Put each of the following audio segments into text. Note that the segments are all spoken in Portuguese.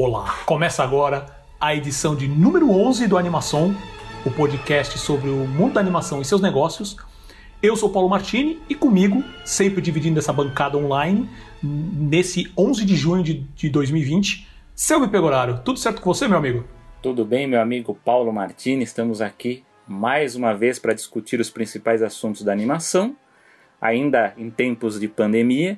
Olá! Começa agora a edição de número 11 do Animação, o podcast sobre o mundo da animação e seus negócios. Eu sou Paulo Martini e comigo, sempre dividindo essa bancada online, nesse 11 de junho de, de 2020, Selby Pegoraro. Tudo certo com você, meu amigo? Tudo bem, meu amigo Paulo Martini. Estamos aqui mais uma vez para discutir os principais assuntos da animação, ainda em tempos de pandemia.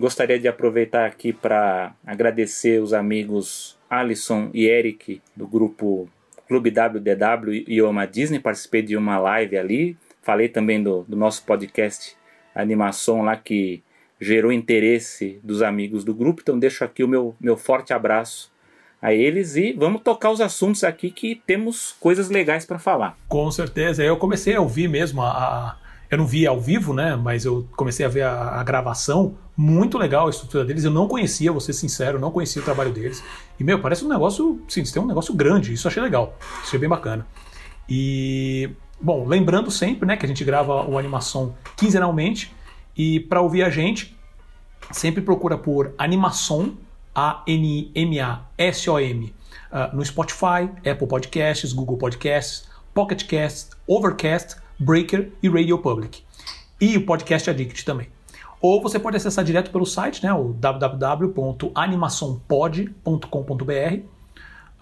Gostaria de aproveitar aqui para agradecer os amigos Alisson e Eric do grupo Clube WDW e Oma Disney. Participei de uma live ali. Falei também do, do nosso podcast Animação lá que gerou interesse dos amigos do grupo. Então deixo aqui o meu, meu forte abraço a eles e vamos tocar os assuntos aqui que temos coisas legais para falar. Com certeza. Eu comecei a ouvir mesmo a, eu não vi ao vivo, né? Mas eu comecei a ver a, a, gravação. Muito legal a estrutura deles. Eu não conhecia, vou ser sincero, não conhecia o trabalho deles. E, meu, parece um negócio. Sim, tem um negócio grande. Isso achei legal. Achei bem bacana. E. Bom, lembrando sempre, né, que a gente grava o animação quinzenalmente. E para ouvir a gente, sempre procura por animação, A-N-M-A-S-O-M, uh, ah, no Spotify, Apple Podcasts, Google Podcasts, Pocket Casts, Overcast Breaker e Radio Public. E o Podcast Addict também. Ou você pode acessar direto pelo site, né, o www.animaçãopod.com.br. Uh,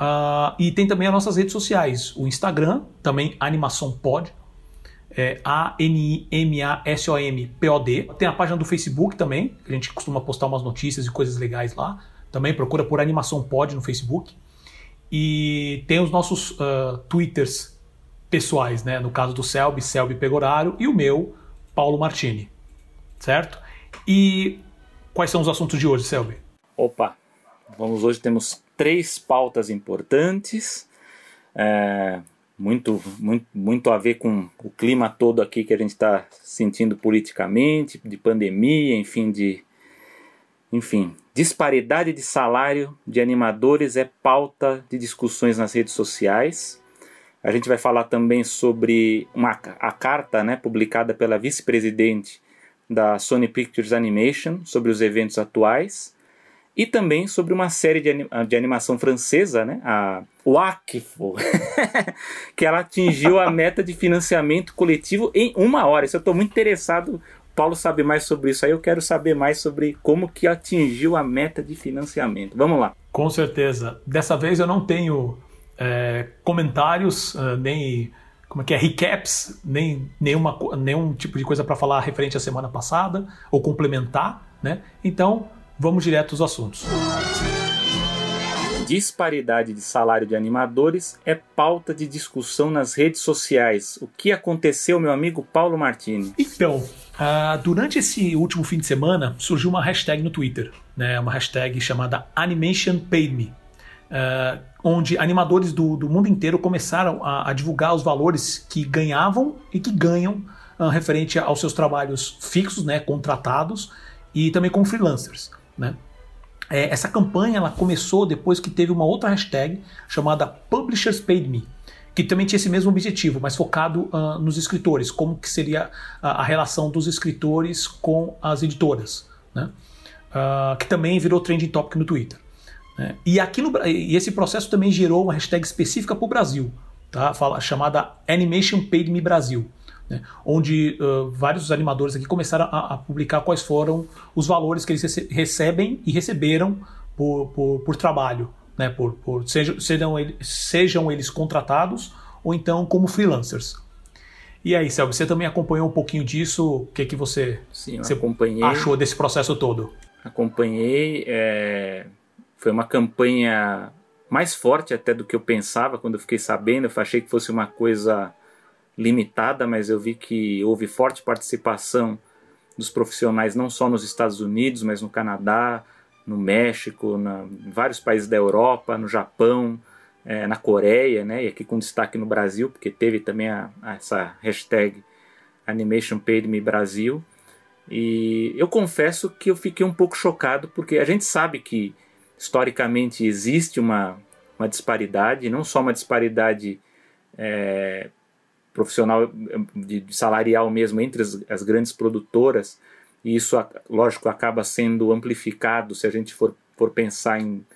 ah, e tem também as nossas redes sociais, o Instagram, também Animação Pod, é A-N-I-M-A-S-O-M-P-O-D. Tem a página do Facebook também, que a gente costuma postar umas notícias e coisas legais lá. Também procura por Animação Pod no Facebook. E tem os nossos uh, Twitters pessoais, né? No caso do Selby, Selby Pegoraro, e o meu, Paulo Martini. Certo? E quais são os assuntos de hoje, Selby? Opa, vamos hoje temos três pautas importantes, é, muito, muito, muito a ver com o clima todo aqui que a gente está sentindo politicamente, de pandemia, enfim, de, enfim, disparidade de salário de animadores é pauta de discussões nas redes sociais. A gente vai falar também sobre uma, a carta né, publicada pela vice-presidente da Sony Pictures Animation sobre os eventos atuais e também sobre uma série de, anim, de animação francesa, né, a Wakfu, que ela atingiu a meta de financiamento coletivo em uma hora. Isso eu estou muito interessado. Paulo sabe mais sobre isso aí. Eu quero saber mais sobre como que atingiu a meta de financiamento. Vamos lá. Com certeza. Dessa vez eu não tenho é, comentários, uh, nem como é que é, recaps, nem nenhuma, nenhum tipo de coisa para falar referente à semana passada ou complementar, né? Então, vamos direto aos assuntos. Disparidade de salário de animadores é pauta de discussão nas redes sociais. O que aconteceu, meu amigo Paulo Martini? Então, uh, durante esse último fim de semana surgiu uma hashtag no Twitter, né? Uma hashtag chamada Animation Paid Me. Uh, onde animadores do, do mundo inteiro começaram a, a, divulgar os valores que ganhavam e que ganham uh, referente aos seus trabalhos fixos, né, contratados, e também com freelancers. Né? É, essa campanha ela começou depois que teve uma outra hashtag chamada Publishers Paid Me, que também tinha esse mesmo objetivo, mas focado uh, nos escritores, como que seria a, a, relação dos escritores com as editoras, né? que também virou trending topic no Twitter. Né? E, aqui no, e esse processo também gerou uma hashtag específica para o Brasil, tá? Fala, chamada Animation Paid Me Brasil. Né? onde uh, vários animadores aqui começaram a, a, publicar quais foram os valores que eles rece recebem e receberam por, por, por trabalho, né? por, por sejam, sejam, sejam eles contratados ou então como freelancers. E aí, Selby, você também acompanhou um pouquinho disso? O que, que você, Sim, você achou desse processo todo? Acompanhei. É foi uma campanha mais forte até do que eu pensava quando eu fiquei sabendo. Eu achei que fosse uma coisa limitada, mas eu vi que houve forte participação dos profissionais não só nos Estados Unidos, mas no Canadá, no México, na, em vários países da Europa, no Japão, é, na Coreia, né? E aqui com destaque no Brasil, porque teve também a, a essa hashtag Animation Paid Me Brasil. E eu confesso que eu fiquei um pouco chocado, porque a gente sabe que historicamente existe uma, uma disparidade, não só uma disparidade é, profissional, de, de, salarial mesmo, entre as, as, grandes produtoras, e isso, lógico, acaba sendo amplificado se a gente for, for pensar em,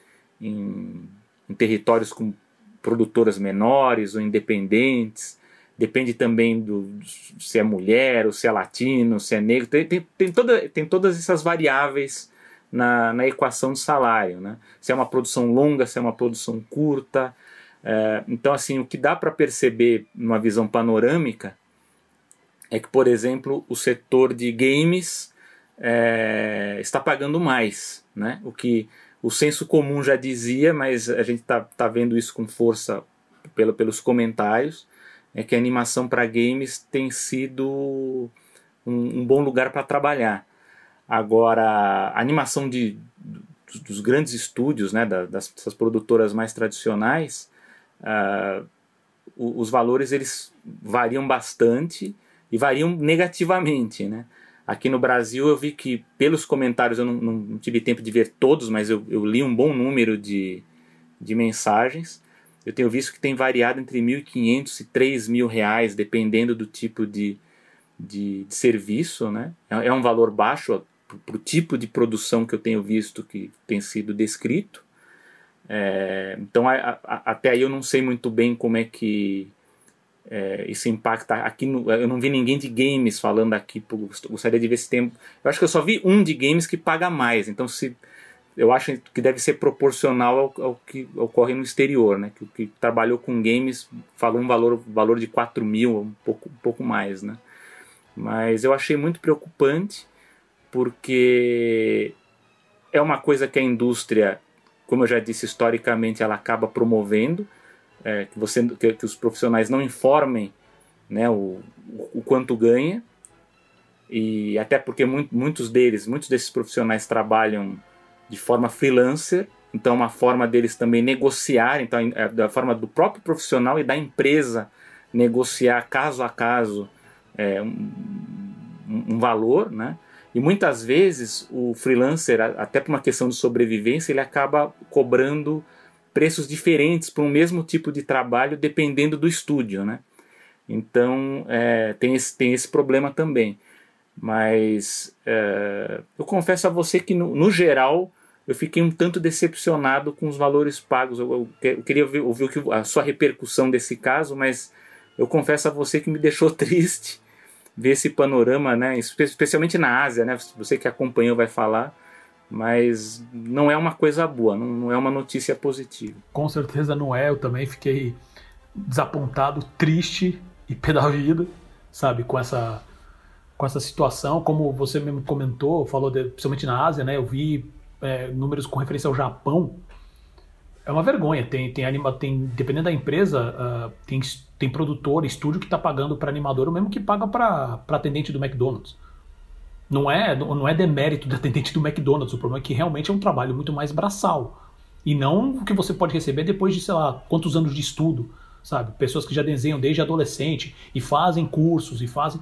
em, em territórios com produtoras menores ou independentes. Depende também do se é mulher, ou se é latino, se é negro. Tem, tem, tem, toda, tem todas essas variáveis na, na equação salário. Né? Se é uma produção longa, se é uma produção curta. É, então, assim, o que dá para perceber numa visão panorâmica é que, por exemplo, o setor de games é, está pagando mais. Né? O que o senso comum já dizia, mas a gente está tá vendo isso com força pelo, pelos comentários, é que a animação para games tem sido um, um bom lugar para trabalhar. Agora, a animação de, dos, grandes estúdios, né, das, dessas produtoras mais tradicionais, uh, os valores eles variam bastante e variam negativamente, né? Aqui no Brasil eu vi que, pelos comentários, eu não, não tive tempo de ver todos, mas eu, eu, li um bom número de, de mensagens. Eu tenho visto que tem variado entre 1.500 e 3.000 reais, dependendo do tipo de, de, de serviço. Né? É, é um valor baixo para o tipo de produção que eu tenho visto que tem sido descrito. É, então, a, a, até aí eu não sei muito bem como é que é, isso impacta aqui no, eu não vi ninguém de games falando aqui gostaria de ver se tem eu acho que eu só vi um de games que paga mais então se eu acho que deve ser proporcional ao, ao que ocorre no exterior né que, que trabalhou com games falou um valor valor de 4 mil um pouco um pouco mais né mas eu achei muito preocupante porque é uma coisa que a indústria como eu já disse historicamente ela acaba promovendo é, que, você, que, que, os profissionais não informem né, o, o quanto ganha, e até porque muito, muitos deles, muitos desses profissionais trabalham de forma freelancer, então é uma forma deles também negociar, então é da forma do próprio profissional e da empresa negociar caso a caso é, um, um, valor, né? E muitas vezes o freelancer, até por uma questão de sobrevivência, ele acaba cobrando preços diferentes para um mesmo tipo de trabalho dependendo do estúdio, né? Então é, tem, esse, tem esse problema também. Mas é, eu confesso a você que no, no, geral eu fiquei um tanto decepcionado com os valores pagos. Eu, eu, eu queria ouvir, ouvir a sua repercussão desse caso, mas eu confesso a você que me deixou triste ver esse panorama, né? Especialmente na Ásia, né? Você que acompanhou vai falar mas não é uma coisa boa, não, não, é uma notícia positiva. Com certeza não é, eu também fiquei desapontado, triste e pé da vida, sabe, com essa, com essa situação. Como você mesmo comentou, falou de, principalmente na Ásia, né, eu vi é, números com referência ao Japão. É uma vergonha, tem, tem, anima, tem dependendo da empresa, uh, tem, tem produtor, estúdio que está pagando para animador o mesmo que paga para atendente do McDonald's. Não é, não é demérito do atendente do McDonald's, o problema é que realmente é um trabalho muito mais braçal. E não o que você pode receber depois de, sei lá, quantos anos de estudo, sabe? Pessoas que já desenham desde adolescente e fazem cursos e fazem.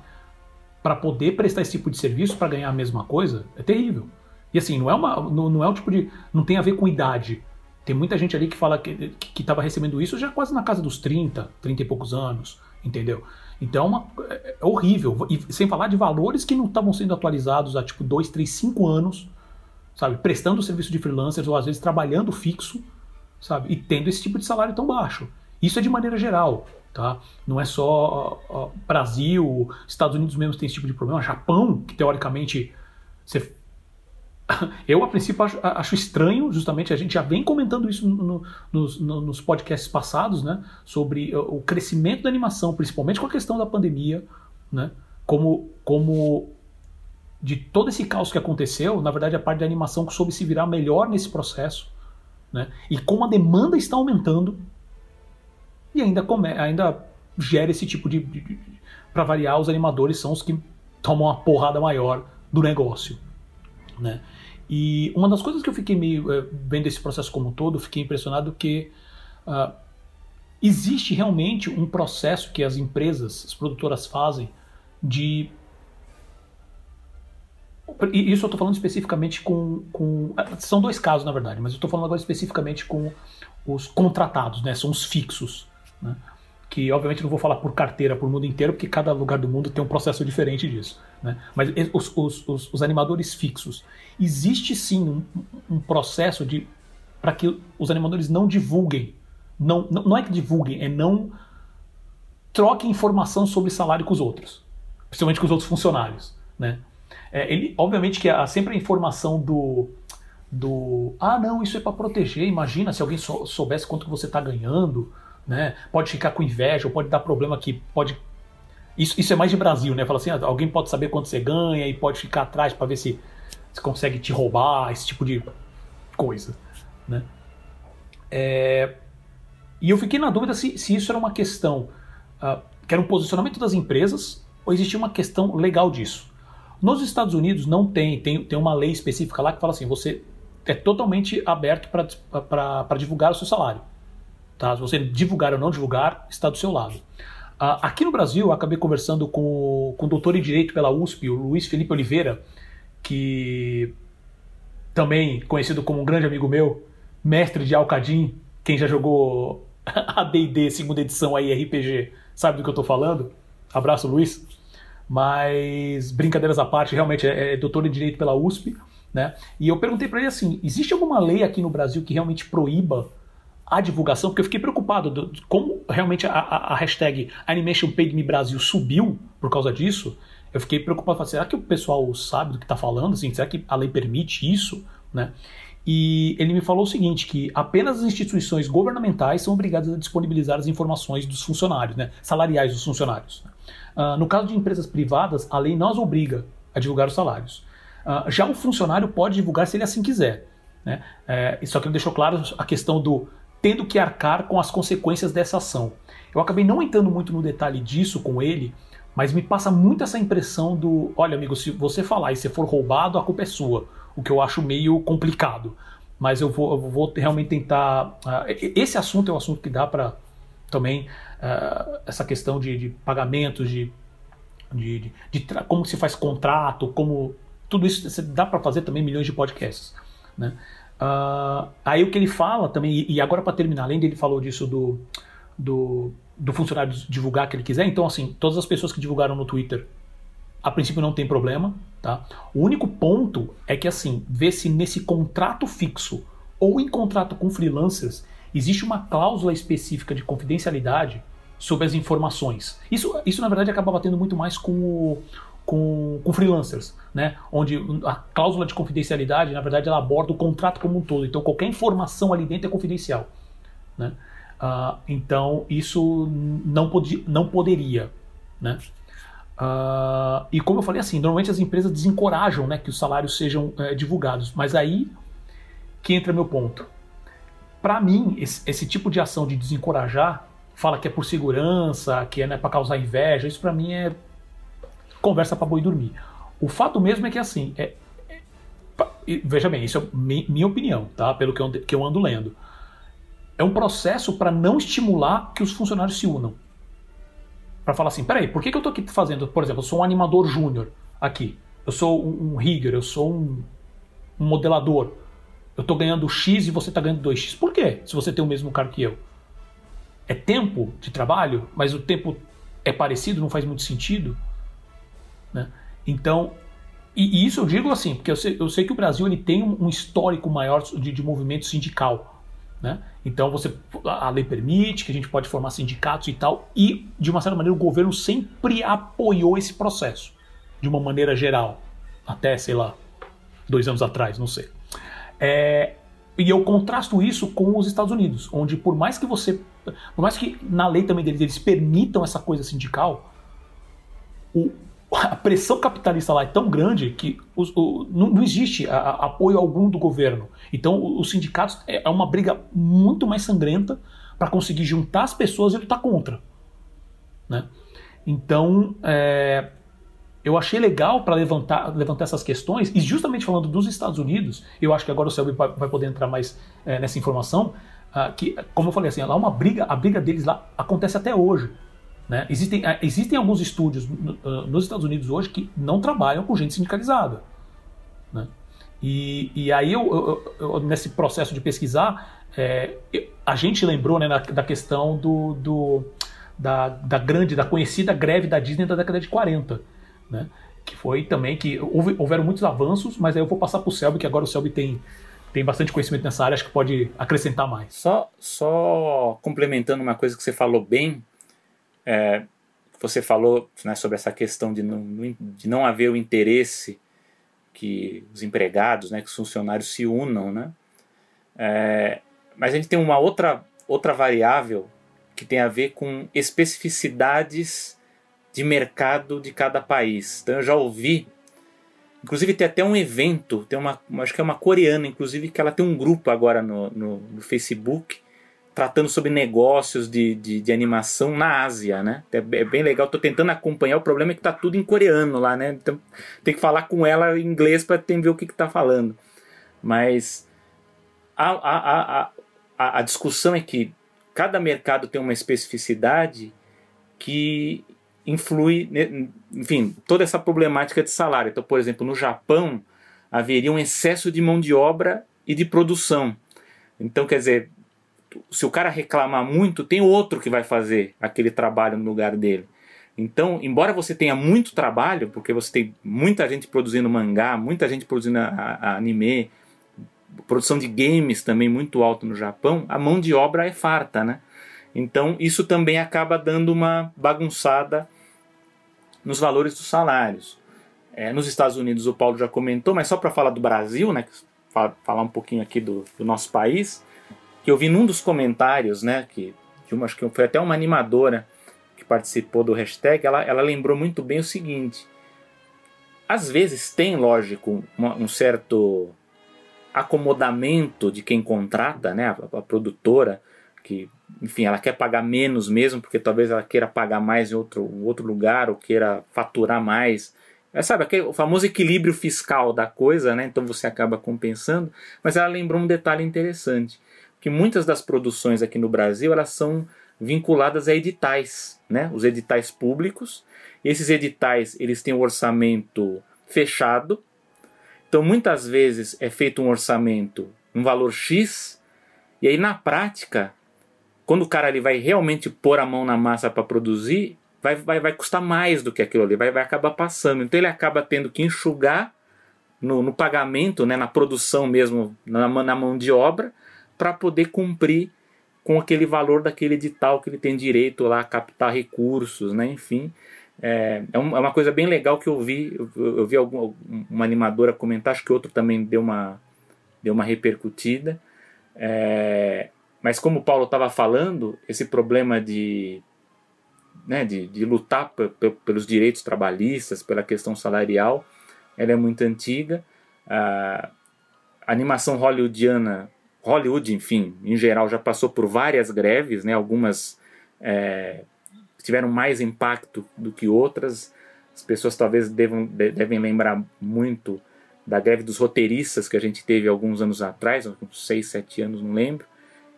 para poder prestar esse tipo de serviço para ganhar a mesma coisa, é terrível. E assim, não é, uma, não, não é o tipo de. não tem a ver com idade. Tem muita gente ali que fala que estava recebendo isso já quase na casa dos 30, 30 e poucos anos, entendeu? Então é, uma, é, horrível. E sem falar de valores que não estavam sendo atualizados há tipo 2, 3, 5 anos, sabe? Prestando serviço de freelancers ou às vezes trabalhando fixo, sabe? E tendo esse tipo de salário tão baixo. Isso é de maneira geral, tá? Não é só Brasil, Estados Unidos mesmo tem esse tipo de problema. Japão, que teoricamente você eu, a princípio, acho, acho, estranho, justamente, a gente já vem comentando isso no, no, no, nos podcasts passados, né? Sobre o crescimento da animação, principalmente com a questão da pandemia, né? Como, como de todo esse caos que aconteceu, na verdade, a parte da animação que soube se virar melhor nesse processo, né? E como a demanda está aumentando, e ainda, come, ainda gera esse tipo de. de, de para variar, os animadores são os que tomam uma porrada maior do negócio. Né? E uma das coisas que eu fiquei meio é, vendo esse processo como um todo, fiquei impressionado que uh, existe realmente um processo que as empresas, as produtoras fazem de e isso eu estou falando especificamente com, com. Ah, são dois casos, na verdade, mas eu estou falando agora especificamente com os contratados, né? São os fixos. Né? Que obviamente não vou falar por carteira por mundo inteiro, porque cada lugar do mundo tem um processo diferente disso. Né? Mas os, os, os, os, animadores fixos, existe sim um, um processo de para que os animadores não divulguem. Não, não, não é que divulguem, é não troquem informação sobre salário com os outros, principalmente com os outros funcionários. Né? É, ele, obviamente que há sempre a informação do, do ah não, isso é para proteger, imagina se alguém sou, soubesse quanto que você está ganhando, né? pode ficar com inveja, ou pode dar problema que pode isso, isso é mais de Brasil, né? Fala assim, ah, alguém pode saber quanto você ganha e pode ficar atrás para ver se, se consegue te roubar, esse tipo de coisa, né? É, e eu fiquei na dúvida se, se isso era uma questão uh, que era um posicionamento das empresas ou existia uma questão legal disso. Nos Estados Unidos não tem, tem, tem uma lei específica lá que fala assim, você é totalmente aberto para divulgar o seu salário. Tá? Se você divulgar ou não divulgar, está do seu lado. Uh, aqui no Brasil, eu acabei conversando com, com o doutor em Direito pela USP, o Luiz Felipe Oliveira, que também conhecido como um grande amigo meu, mestre de Alcadim, quem já jogou a D&D segunda edição aí, RPG, sabe do que eu estou falando? Abraço, Luiz. Mas, brincadeiras à parte, realmente é, é doutor em Direito pela USP, né? E eu perguntei para ele assim, existe alguma lei aqui no Brasil que realmente proíba a divulgação, porque eu fiquei preocupado do, como realmente a, a, a hashtag Brasil subiu por causa disso. Eu fiquei preocupado, falei, será que o pessoal sabe do que está falando? Assim, será que a lei permite isso? Né? E ele me falou o seguinte, que apenas as instituições governamentais são obrigadas a disponibilizar as informações dos funcionários, né, salariais dos funcionários. Uh, no caso de empresas privadas, a lei não as obriga a divulgar os salários. Uh, já o funcionário pode divulgar se ele assim quiser. Né? É, só que ele deixou claro a questão do tendo que arcar com as consequências dessa ação. Eu acabei não entrando muito no detalhe disso com ele, mas me passa muito essa impressão do: olha, amigo, se você falar e você for roubado, a culpa é sua. O que eu acho meio complicado. Mas eu vou, eu vou realmente tentar. Uh, esse assunto é um assunto que dá para também. Uh, essa questão de, de pagamentos, de, de, de, como se faz contrato, como. Tudo isso dá para fazer também milhões de podcasts. Né? Uh, aí o que ele fala também, e agora para terminar, além dele falou disso do, do, do funcionário divulgar que ele quiser, então assim, todas as pessoas que divulgaram no Twitter, a princípio não tem problema, tá? O único ponto é que assim, vê se nesse contrato fixo ou em contrato com freelancers existe uma cláusula específica de confidencialidade sobre as informações. Isso, isso na verdade acaba batendo muito mais com o, com, com freelancers, né? onde a cláusula de confidencialidade, na verdade, ela aborda o contrato como um todo. Então, qualquer informação ali dentro é confidencial. Né? Uh, então, isso não, podia, não poderia. Né? Uh, e como eu falei assim, normalmente as empresas desencorajam né, que os salários sejam é, divulgados. Mas aí que entra meu ponto. Para mim, esse, esse, tipo de ação de desencorajar, fala que é por segurança, que é né, para causar inveja, isso para mim é conversa para boi dormir. O fato mesmo é que assim, é, é, veja bem, isso é mi, minha opinião, tá? Pelo que eu, que eu ando lendo. É um processo para não estimular que os funcionários se unam. Para falar assim, peraí, por que, que eu tô aqui fazendo, por exemplo, eu sou um animador júnior aqui, eu sou um, um rigger, eu sou um, um modelador, eu tô ganhando X e você tá ganhando 2X. Por quê? Se você tem o mesmo cargo que eu. É tempo de trabalho, mas o tempo é parecido, não faz muito sentido. Né? Então, e, e, isso eu digo assim, porque eu sei, eu sei que o Brasil ele tem um, um histórico maior de, de movimento sindical. Né? Então você a lei permite que a gente pode formar sindicatos e tal, e de uma certa maneira o governo sempre apoiou esse processo, de uma maneira geral, até sei lá dois anos atrás, não sei. É, e eu contrasto isso com os Estados Unidos, onde por mais que você, por mais que na lei também deles eles permitam essa coisa sindical, o, a pressão capitalista lá é tão grande que os, o, não, não, existe a, a, apoio algum do governo. Então, os sindicatos é, é uma briga muito mais sangrenta para conseguir juntar as pessoas e lutar contra. Né? Então, é, eu achei legal para levantar, levantar essas questões, e justamente falando dos Estados Unidos, eu acho que agora o Selby vai poder entrar mais é, nessa informação, uh, que, como eu falei assim, lá uma briga, a briga deles lá acontece até hoje. Né? Existem, eh, existem alguns estúdios uh, nos Estados Unidos hoje que não trabalham com gente sindicalizada. Né? E, e aí, eu, eu, eu, nesse processo de pesquisar, é, a gente lembrou né, na, da questão do, do da, da, grande, da conhecida greve da Disney da década de 40. Né? Que foi também que houve, houveram muitos avanços, mas aí eu vou passar para o Selby, que agora o Selby tem tem bastante conhecimento nessa área, acho que pode acrescentar mais. Só, só complementando uma coisa que você falou bem, é, você falou né, sobre essa questão de não, de não haver o interesse que os empregados, né, que os funcionários se unam, né? É, mas a gente tem uma outra, outra variável que tem a ver com especificidades de mercado de cada país. Então eu já ouvi, inclusive tem até um evento, tem uma, acho que é uma coreana, inclusive, que ela tem um grupo agora no, no, no Facebook tratando sobre negócios de, de, de, animação na Ásia, né? É, é bem legal. Estou tentando acompanhar. O problema é que tá tudo em coreano lá, né? Então tem que falar com ela em inglês para ver o que está falando. Mas a, a, a, a, a discussão é que cada mercado tem uma especificidade que influi, enfim, toda essa problemática de salário. Então, por exemplo, no Japão haveria um excesso de mão de obra e de produção. Então, quer dizer, se o cara reclamar muito, tem outro que vai fazer aquele trabalho no lugar dele. Então, embora você tenha muito trabalho, porque você tem muita gente produzindo mangá, muita gente produzindo a, a anime, produção de games também muito alto no Japão, a mão de obra é farta, né? Então, isso também acaba dando uma bagunçada nos valores dos salários. É, nos Estados Unidos, o Paulo já comentou, mas só para falar do Brasil, né, falar um pouquinho aqui do, do nosso país, que eu vi num dos comentários, né, que de uma, acho que foi até uma animadora que participou do hashtag, ela, ela lembrou muito bem o seguinte: às vezes tem, lógico, uma, um certo acomodamento de quem contrata, né, a, a, produtora, que, enfim, ela quer pagar menos mesmo, porque talvez ela queira pagar mais em outro, outro lugar ou queira faturar mais. É, sabe, aquele, o famoso equilíbrio fiscal da coisa, né? Então você acaba compensando. Mas ela lembrou um detalhe interessante que muitas das produções aqui no Brasil elas são vinculadas a editais, né? Os editais públicos. Esses editais eles têm um orçamento fechado. Então muitas vezes é feito um orçamento um valor X e aí na prática quando o cara ali vai realmente pôr a mão na massa para produzir, vai, vai, vai custar mais do que aquilo ali, vai, vai acabar passando. Então ele acaba tendo que enxugar no, no pagamento, né, na produção mesmo, na, na mão de obra, para poder cumprir com aquele valor daquele edital que ele tem direito lá a captar recursos, né? enfim. É, é, é uma coisa bem legal que eu vi, eu, eu vi algum, uma animadora comentar, acho que outro também deu uma, deu uma repercutida. É, mas como o Paulo estava falando, esse problema de, né, de, de lutar pelos direitos trabalhistas, pela questão salarial, ela é muito antiga. A animação hollywoodiana Hollywood, enfim, em geral, já passou por várias greves, né? algumas é, tiveram mais impacto do que outras. As pessoas talvez devem lembrar muito da greve dos roteiristas que a gente teve alguns anos atrás, uns 6, 7 anos, não lembro,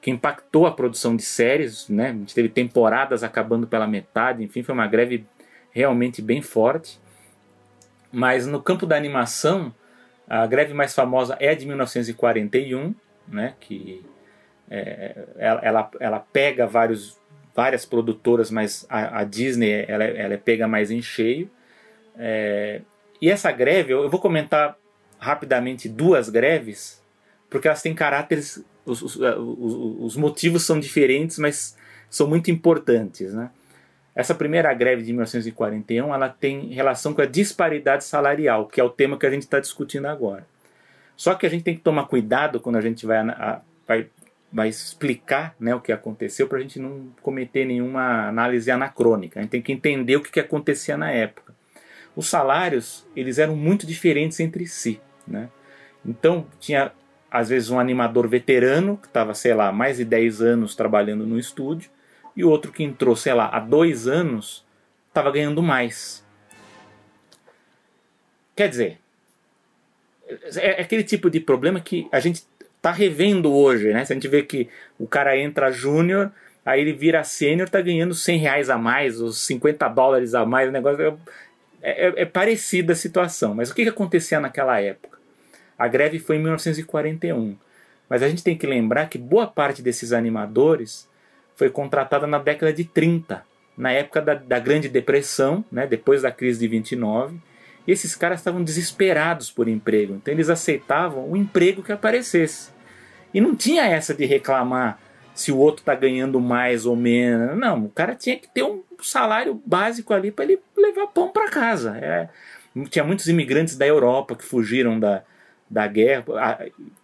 que impactou a produção de séries, né? A gente teve temporadas acabando pela metade, enfim, foi uma greve realmente bem forte. Mas no campo da animação, a greve mais famosa é a de 1941, né? Que é, ela, ela, ela, pega vários, várias produtoras, mas a, a Disney ela, ela pega mais em cheio. É, e essa greve, eu, eu vou comentar rapidamente duas greves, porque elas têm caráteres, os, os, os, motivos são diferentes, mas são muito importantes, né? Essa primeira greve de 1941 ela tem relação com a disparidade salarial, que é o tema que a gente está discutindo agora. Só que a gente tem que tomar cuidado quando a gente vai, a, vai, vai explicar né, o que aconteceu para a gente não cometer nenhuma análise anacrônica. A gente tem que entender o que, que acontecia na época. Os salários eles eram muito diferentes entre si. Né? Então tinha às vezes um animador veterano que estava, sei lá, mais de 10 anos trabalhando no estúdio e outro que entrou, sei lá, há dois anos estava ganhando mais. Quer dizer, é, é aquele tipo de problema que a gente está revendo hoje, né? Se a gente vê que o cara entra júnior, aí ele vira sênior, tá ganhando 100 reais a mais, os 50 dólares a mais, o negócio é, é, é parecida a situação. Mas o que, que acontecia naquela época? A greve foi em 1941. Mas a gente tem que lembrar que boa parte desses animadores foi contratada na década de 30, na época da, da Grande Depressão, né, depois da crise de 29, E esses caras estavam desesperados por emprego, então eles aceitavam o emprego que aparecesse. E não tinha essa de reclamar se o outro está ganhando mais ou menos. Não, o cara tinha que ter um salário básico ali para ele levar pão para casa. É, tinha muitos imigrantes da Europa que fugiram da, da guerra.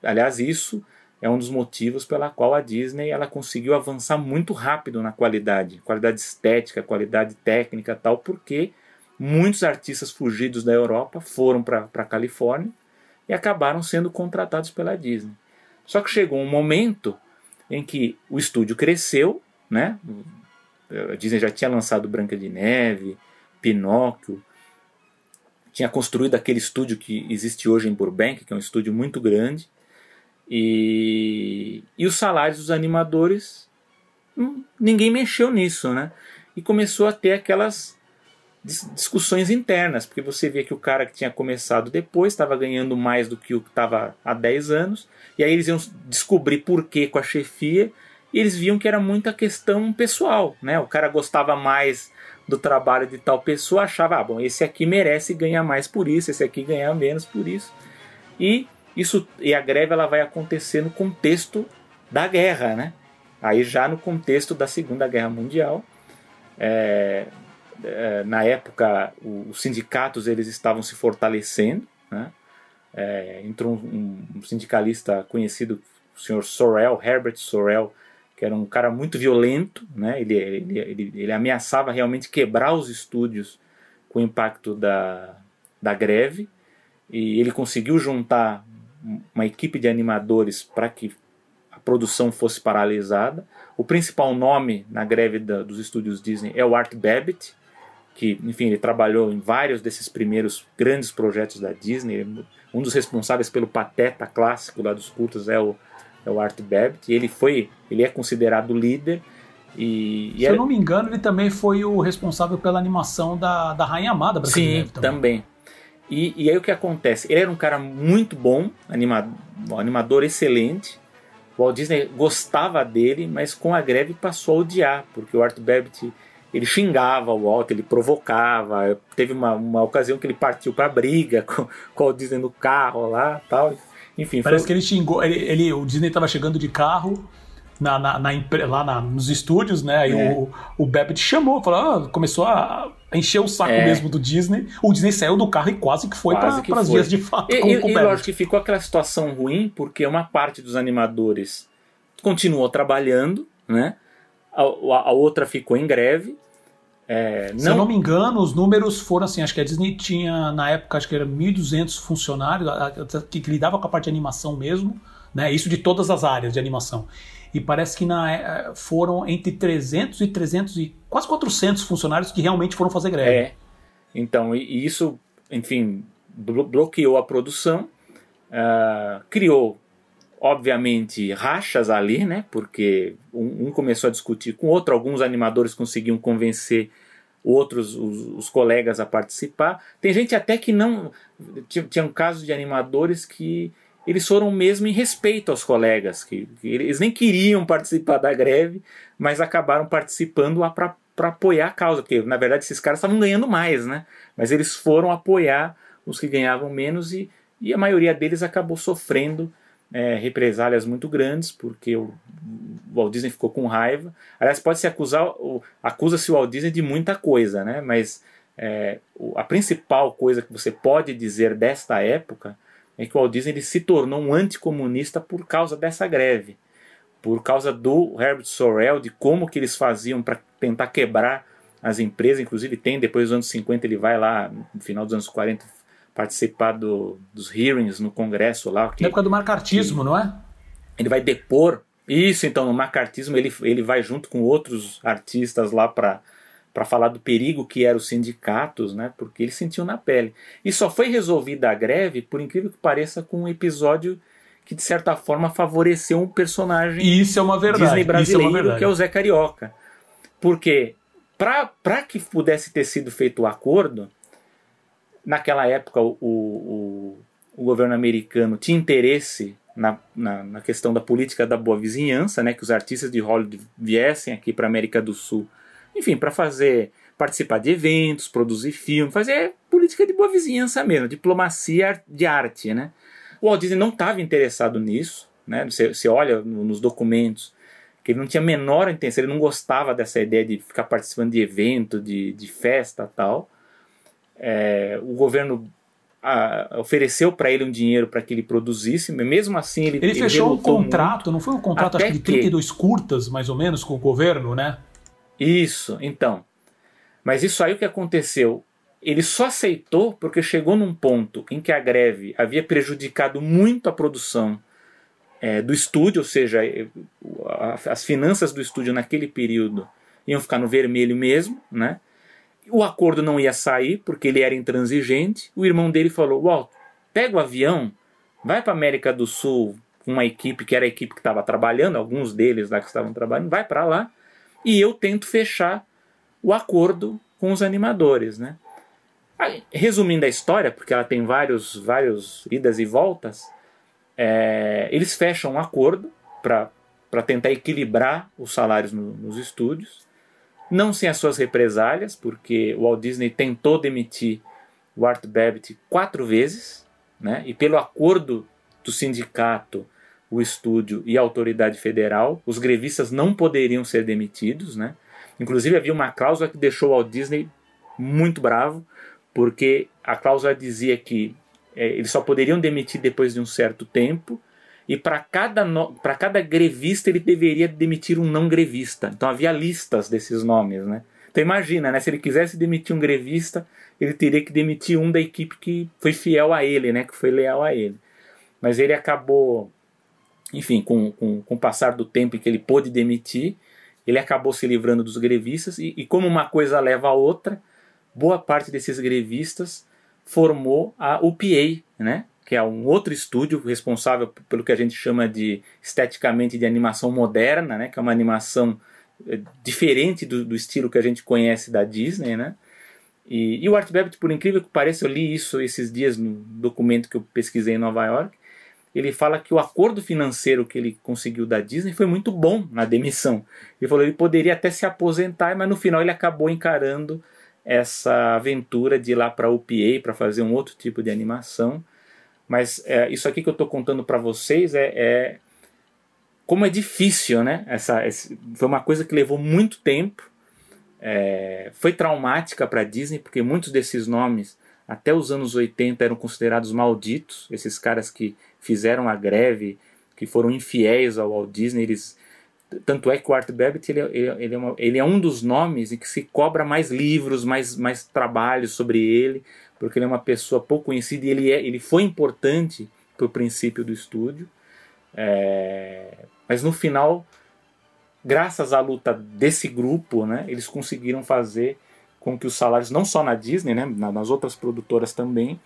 Aliás, isso é um dos motivos pela qual a Disney ela conseguiu avançar muito rápido na qualidade, qualidade estética, qualidade técnica, tal, porque muitos artistas fugidos da Europa foram para a Califórnia e acabaram sendo contratados pela Disney. Só que chegou um momento em que o estúdio cresceu, né? A Disney já tinha lançado Branca de Neve, Pinóquio, tinha construído aquele estúdio que existe hoje em Burbank, que é um estúdio muito grande, e, e os salários dos animadores, hum, ninguém mexeu nisso, né? E começou a ter aquelas discussões internas, porque você vê que o cara que tinha começado depois estava ganhando mais do que o que estava há 10 anos, e aí eles iam descobrir por que com a chefia, e eles viam que era muita questão pessoal, né? O cara gostava mais do trabalho de tal pessoa, achava, ah, bom, esse aqui merece ganhar mais por isso, esse aqui ganhar menos por isso. E isso e a greve ela vai acontecer no contexto da guerra, né? Aí já no contexto da Segunda Guerra Mundial, é, é, na época os sindicatos eles estavam se fortalecendo, né? É, entrou um, um, sindicalista conhecido, o senhor Sorel, Herbert Sorel, que era um cara muito violento, né? ele, ele, ele, ele ameaçava realmente quebrar os estúdios com o impacto da, da greve, e ele conseguiu juntar uma equipe de animadores para que a produção fosse paralisada. O principal nome na greve da, dos estúdios Disney é o Art Babbitt, que, enfim, ele trabalhou em vários desses primeiros grandes projetos da Disney. Um dos responsáveis pelo Pateta clássico lá dos cultos é o, é o Art Babbitt. Ele foi, ele é considerado líder. E, e Se eu não me engano, ele também foi o responsável pela animação da, da Rainha Amada brasileira. Sim, também. também. E, e aí o que acontece? Ele era um cara muito bom, animador, um animador excelente. O Walt Disney gostava dele, mas com a greve passou a odiar, porque o Art Babbitt ele xingava o Walt, ele provocava. Teve uma, uma ocasião que ele partiu para briga com, com o Disney no carro lá, tal. Enfim, parece foi... que ele xingou. Ele, ele o Disney estava chegando de carro na, na, na, lá na, nos estúdios, né? Aí é. o, o Babbitt chamou, falou, ah, começou a encher o saco é. mesmo do Disney. O Disney saiu do carro e quase que foi para as vias de fato. E, com, e, com e lógico que ficou aquela situação ruim, porque uma parte dos animadores continuou trabalhando, né? A, a, outra ficou em greve. É, não... Se eu não me engano, os números foram assim: acho que a Disney tinha, na época, acho que era 1.200 funcionários que, que lidava com a parte de animação mesmo, né? Isso de todas as áreas de animação e parece que na, é, foram entre 300 e 300 e quase 400 funcionários que realmente foram fazer greve. É. Então, e isso, enfim, bloqueou a produção, uh, criou, obviamente, rachas ali, né? Porque um, um, começou a discutir com o outro, alguns animadores conseguiam convencer outros, os, os colegas a participar. Tem gente até que não. Tinha, um caso de animadores que eles foram mesmo em respeito aos colegas, que, que eles nem queriam participar da greve, mas acabaram participando para apoiar a causa, porque na verdade esses caras estavam ganhando mais, né? Mas eles foram apoiar os que ganhavam menos e, e a maioria deles acabou sofrendo é, represálias muito grandes, porque o, Walt Disney ficou com raiva. Aliás, pode se acusar, acusa-se o Walt Disney de muita coisa, né? Mas é, a principal coisa que você pode dizer desta época é que o Walt Disney se tornou um anticomunista por causa dessa greve, por causa do Herbert Sorrell, de como que eles faziam para tentar quebrar as empresas, inclusive tem depois dos anos 50 ele vai lá no final dos anos 40 participar do, dos hearings no Congresso lá. Que, Na época do macartismo, não é? Ele vai depor isso, então no macartismo ele, ele vai junto com outros artistas lá para para falar do perigo que eram os sindicatos, né? Porque eles sentiam na pele. E só foi resolvida a greve, por incrível que pareça, com um episódio que de certa forma favoreceu um personagem Isso é uma verdade. Disney brasileiro, é verdade. que é o Zé Carioca. Porque para que pudesse ter sido feito o acordo, naquela época o, o, o governo americano tinha interesse na, na, na, questão da política da boa vizinhança, né, que os artistas de Hollywood viessem aqui para a América do Sul enfim, para fazer participar de eventos, produzir filmes, fazer política de boa vizinhança mesmo, diplomacia de arte, né? O Walt Disney não estava interessado nisso, né? Você, você olha nos documentos que ele não tinha a menor intenção, ele não gostava dessa ideia de ficar participando de evento, de, de festa tal. É, o governo a, ofereceu para ele um dinheiro para que ele produzisse, mas mesmo assim ele Ele, ele fechou um contrato, muito. não foi um contrato Até acho que de que- 32 curtas, mais ou menos, com o governo, né? Isso, então. Mas isso aí o que aconteceu? Ele só aceitou porque chegou num ponto em que a greve havia prejudicado muito a produção eh, do estúdio, ou seja, a- as finanças do estúdio naquele período iam ficar no vermelho mesmo, né? O acordo não ia sair porque ele era intransigente. O irmão dele falou: Walt, pega o avião, vai para América do Sul com uma equipe que era a equipe que estava trabalhando, alguns deles lá que estavam trabalhando, vai para lá e eu tento fechar o acordo com os animadores, né? Aí, resumindo a história, porque ela tem vários, vários idas e voltas, é, eles fecham um acordo para tentar equilibrar os salários no- nos estúdios, não sem as suas represálias, porque o Walt Disney tentou demitir o Art Babbitt quatro vezes, né? E pelo acordo do sindicato, o estúdio e a autoridade federal, os grevistas não poderiam ser demitidos, né? Inclusive havia uma cláusula que deixou o Walt Disney muito bravo, porque a cláusula dizia que é, eles só poderiam demitir depois de um certo tempo e para cada, no- cada grevista ele deveria demitir um não grevista. Então havia listas desses nomes, né? Então imagina, né? Se ele quisesse demitir um grevista, ele teria que demitir um da equipe que foi fiel a ele, né? Que foi leal a ele. Mas ele acabou, enfim, com, com, com o passar do tempo em que ele pôde demitir, ele acabou se livrando dos grevistas e, e como uma coisa leva a outra, boa parte desses grevistas formou a UPA, né? Que é um outro estúdio responsável pelo que a gente chama de esteticamente de animação moderna, né? que é uma animação eh, diferente do, do estilo que a gente conhece da Disney, né? E, e o Art Babbitt, por incrível que pareça, eu li isso esses dias no documento que eu pesquisei em Nova York. Ele fala que o acordo financeiro que ele conseguiu da Disney foi muito bom na demissão. Ele falou que ele poderia até se aposentar, mas no final ele acabou encarando essa aventura de ir lá para a UPA para fazer um outro tipo de animação. Mas é, isso aqui que eu estou contando para vocês é, é, como é difícil, né? Essa, esse, foi uma coisa que levou muito tempo. É, foi traumática para Disney, porque muitos desses nomes, até os anos 80, eram considerados malditos. Esses caras que fizeram a greve, que foram infiéis ao Walt Disney, eles, tanto é que o Art Babbitt ele, ele, ele, é uma, ele é um dos nomes em que se cobra mais livros, mais, mais trabalhos sobre ele, porque ele é uma pessoa pouco conhecida e ele, é, ele foi importante para o princípio do estúdio. É, mas no final, graças à luta desse grupo, né, eles conseguiram fazer com que os salários, não só na Disney, né, nas outras produtoras também,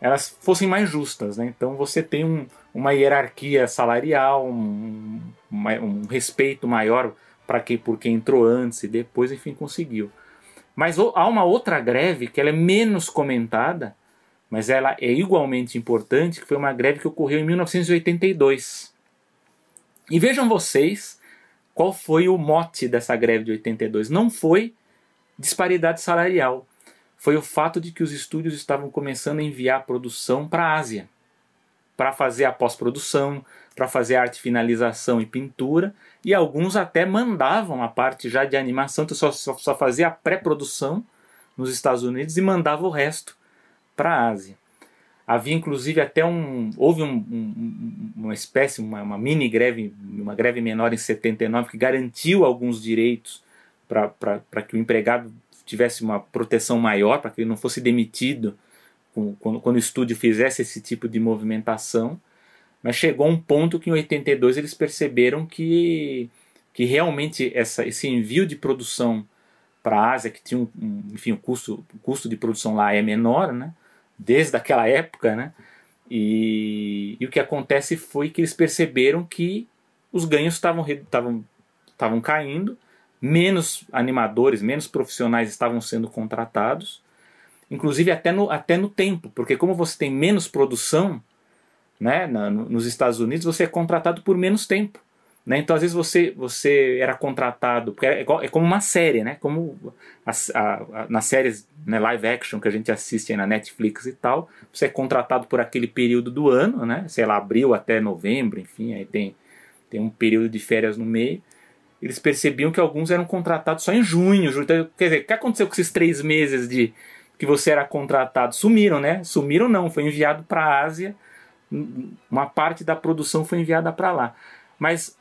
elas fossem mais justas. Né? Então você tem um, uma hierarquia salarial, um, um, respeito maior para quem, por quem entrou antes e depois, enfim, conseguiu. Mas há uma outra greve que ela é menos comentada, mas ela é igualmente importante, que foi uma greve que ocorreu em 1982. E vejam vocês qual foi o mote dessa greve de 82. Não foi disparidade salarial, foi o fato de que os estúdios estavam começando a enviar a produção para a Ásia, para fazer a pós-produção, para fazer arte finalização e pintura, e alguns até mandavam a parte já de animação, então só, só, só fazia a pré-produção nos Estados Unidos e mandava o resto para a Ásia. Havia inclusive até um. Houve um, um, uma espécie, uma, uma, mini greve, uma greve menor em 79, que garantiu alguns direitos para que o empregado tivesse uma proteção maior, para que ele não fosse demitido quando, quando o estúdio fizesse esse tipo de movimentação. Mas chegou um ponto que em 82 eles perceberam que, que realmente essa, esse envio de produção para a Ásia, que tinha um, um, enfim, o custo, o custo de produção lá é menor, né? desde aquela época, né? E, e, o que acontece foi que eles perceberam que os ganhos estavam caindo, menos animadores, menos profissionais estavam sendo contratados, inclusive até no, até no tempo, porque como você tem menos produção, né, na, nos Estados Unidos, você é contratado por menos tempo. Né? Então, às vezes, você, você era contratado, porque é, é como uma série, né? como a, a, a, nas séries né, live action que a gente assiste na Netflix e tal, você é contratado por aquele período do ano, né? sei lá, abril até novembro, enfim, aí tem, tem um período de férias no meio. Eles percebiam que alguns eram contratados só em junho. junho. Então, quer dizer, o que aconteceu com esses três meses de que você era contratado? Sumiram, né? Sumiram não, foi enviado para a Ásia, uma parte da produção foi enviada para lá. Mas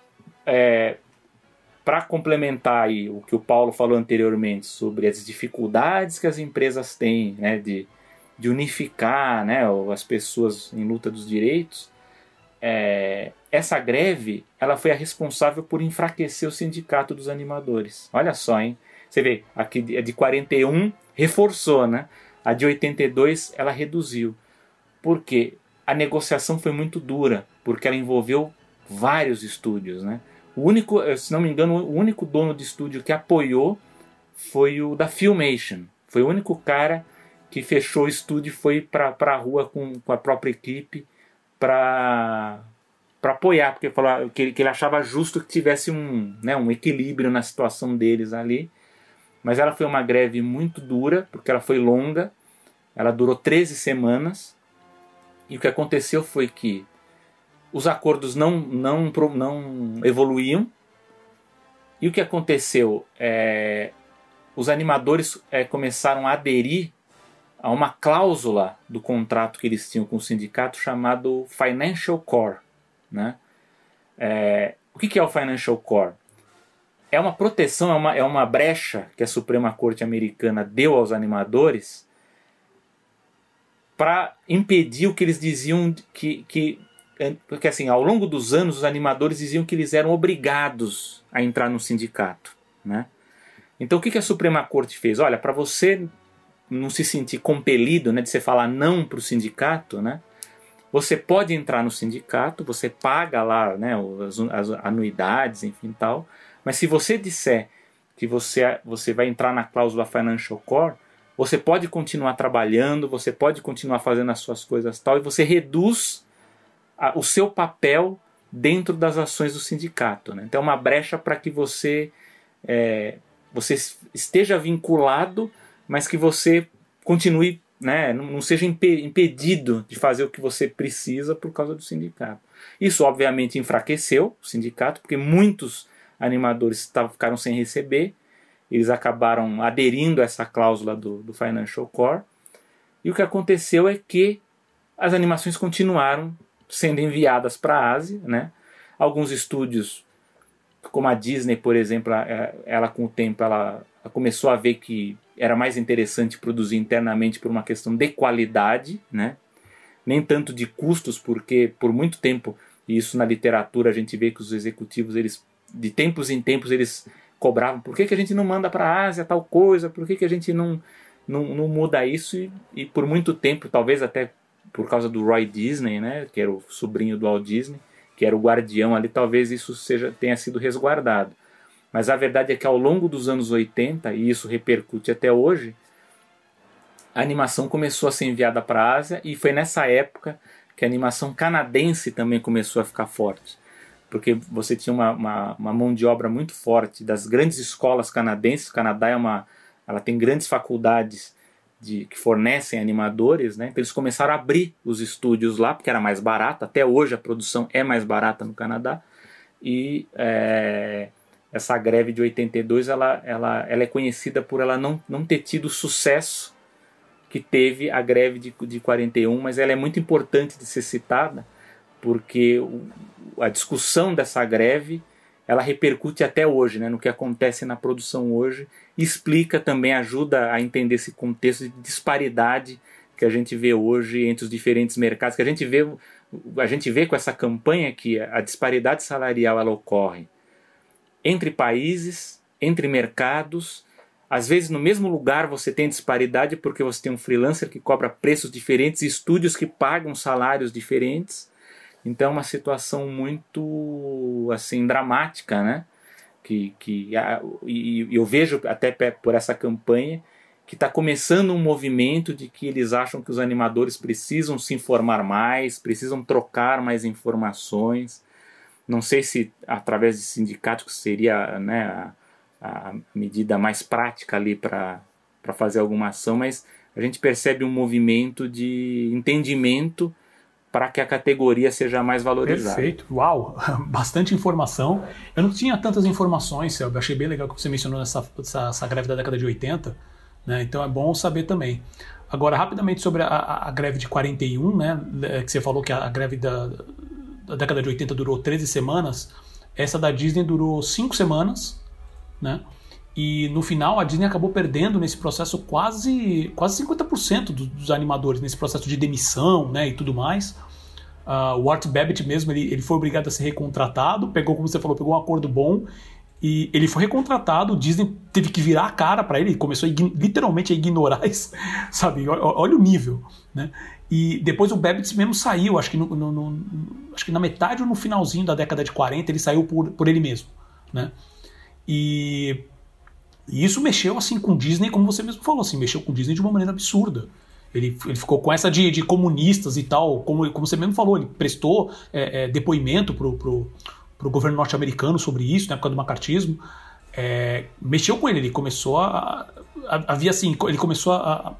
é, para complementar aí o que o Paulo falou anteriormente sobre as dificuldades que as empresas têm né, de, de unificar né, as pessoas em luta dos direitos, é, essa greve ela foi a responsável por enfraquecer o sindicato dos animadores. Olha só, hein? Você vê, aqui de 41 reforçou, né? A de 82 ela reduziu. Por quê? A negociação foi muito dura, porque ela envolveu vários estúdios, né? O único, eh, se não me engano, o único dono de estúdio que apoiou foi o da Filmation. Foi o único cara que fechou o estúdio e foi para a rua com, com a própria equipe para para apoiar, porque falou que ele, que ele achava justo que tivesse um, né, um equilíbrio na situação deles ali. Mas ela foi uma greve muito dura, porque ela foi longa, ela durou 13 semanas. E o que aconteceu foi que os acordos não, não, não evoluíam. E o que aconteceu? É, os animadores é, começaram a aderir a uma cláusula do contrato que eles tinham com o sindicato chamado Financial Core. Né? É, o que é o Financial Core? É uma proteção, é uma, é uma brecha que a Suprema Corte Americana deu aos animadores para impedir o que eles diziam que, que é, porque assim, ao longo dos anos os animadores diziam que eles eram obrigados a entrar no sindicato, né? Então o que, que a Suprema Corte fez? Olha, para você não se sentir compelido, né, de você falar não para o sindicato, né? Você pode entrar no sindicato, você paga lá, né, as, as anuidades, enfim, tal. Mas se você disser que você você vai entrar na cláusula financial core, você pode continuar trabalhando, você pode continuar fazendo as suas coisas tal, e você reduz a, o seu papel dentro das ações do sindicato. Né? Então é uma brecha para que você, é, você esteja vinculado, mas que você continue, né, não, não seja impedido de fazer o que você precisa por causa do sindicato. Isso obviamente enfraqueceu o sindicato, porque muitos animadores tavam, ficaram sem receber, eles acabaram aderindo a essa cláusula do, do Financial Core, e o que aconteceu é que as animações continuaram sendo enviadas para a Ásia, né? Alguns estúdios, como a Disney, por exemplo, ela com o tempo ela começou a ver que era mais interessante produzir internamente por uma questão de qualidade, né? Nem tanto de custos, porque por muito tempo, e isso na literatura a gente vê que os executivos eles de tempos em tempos eles cobravam, por que, que a gente não manda para a Ásia tal coisa? Por que, que a gente não não, não muda isso e, e por muito tempo, talvez até por causa do Roy Disney, né, que era o sobrinho do Walt Disney, que era o guardião ali, talvez isso seja tenha sido resguardado. Mas a verdade é que ao longo dos anos 80, e isso repercute até hoje, a animação começou a ser enviada para a Ásia e foi nessa época que a animação canadense também começou a ficar forte. Porque você tinha uma, uma, uma mão de obra muito forte das grandes escolas canadenses. O Canadá é uma, ela tem grandes faculdades de, que fornecem animadores, né? Então eles começaram a abrir os estúdios lá, porque era mais barato. Até hoje a produção é mais barata no Canadá. E é, essa greve de 82 ela, ela, ela é conhecida por ela não, não ter tido sucesso que teve a greve de, de 41, mas ela é muito importante de ser citada, porque a discussão dessa greve ela repercute até hoje, né, no que acontece na produção hoje, explica também, ajuda a entender esse contexto de disparidade que a gente vê hoje entre os diferentes mercados, que a gente vê, a gente vê com essa campanha que a disparidade salarial ela ocorre entre países, entre mercados, às vezes no mesmo lugar você tem disparidade porque você tem um freelancer que cobra preços diferentes, estúdios que pagam salários diferentes. Então é uma situação muito assim dramática, né? Que, que e, eu vejo até por essa campanha que está começando um movimento de que eles acham que os animadores precisam se informar mais, precisam trocar mais informações. Não sei se através de sindicatos seria né, a, a medida mais prática ali para fazer alguma ação, mas a gente percebe um movimento de entendimento para que a categoria seja mais valorizada. Perfeito, uau, bastante informação. Eu não tinha tantas informações, Selby. achei bem legal que você mencionou essa, essa, essa greve da década de 80, né? então é bom saber também. Agora, rapidamente sobre a, a, a, greve de 41, né? que você falou que a, a greve da, da década de 80 durou 13 semanas, essa da Disney durou 5 semanas, né? E no final a Disney acabou perdendo nesse processo quase, quase 50% dos, dos animadores, nesse processo de demissão né, e tudo mais. Uh, o Art Babbitt mesmo, ele, ele foi obrigado a ser recontratado, pegou, como você falou, pegou um acordo bom e ele foi recontratado, o Disney teve que virar a cara para ele, começou a, literalmente a ignorar isso, sabe? Olha, o nível, né? E depois o Babbitt mesmo saiu, acho que, no, no, no, acho que na metade ou no finalzinho da década de 40 ele saiu por, por ele mesmo, né? E e isso mexeu assim com Disney, como você mesmo falou, assim, mexeu com Disney de uma maneira absurda. Ele, ele ficou com essa de, de comunistas e tal, como, como você mesmo falou, ele prestou é, é, depoimento pro, pro, pro governo norte-americano sobre isso, na época do macartismo. É, mexeu com ele, ele começou a, a, havia assim, ele começou a,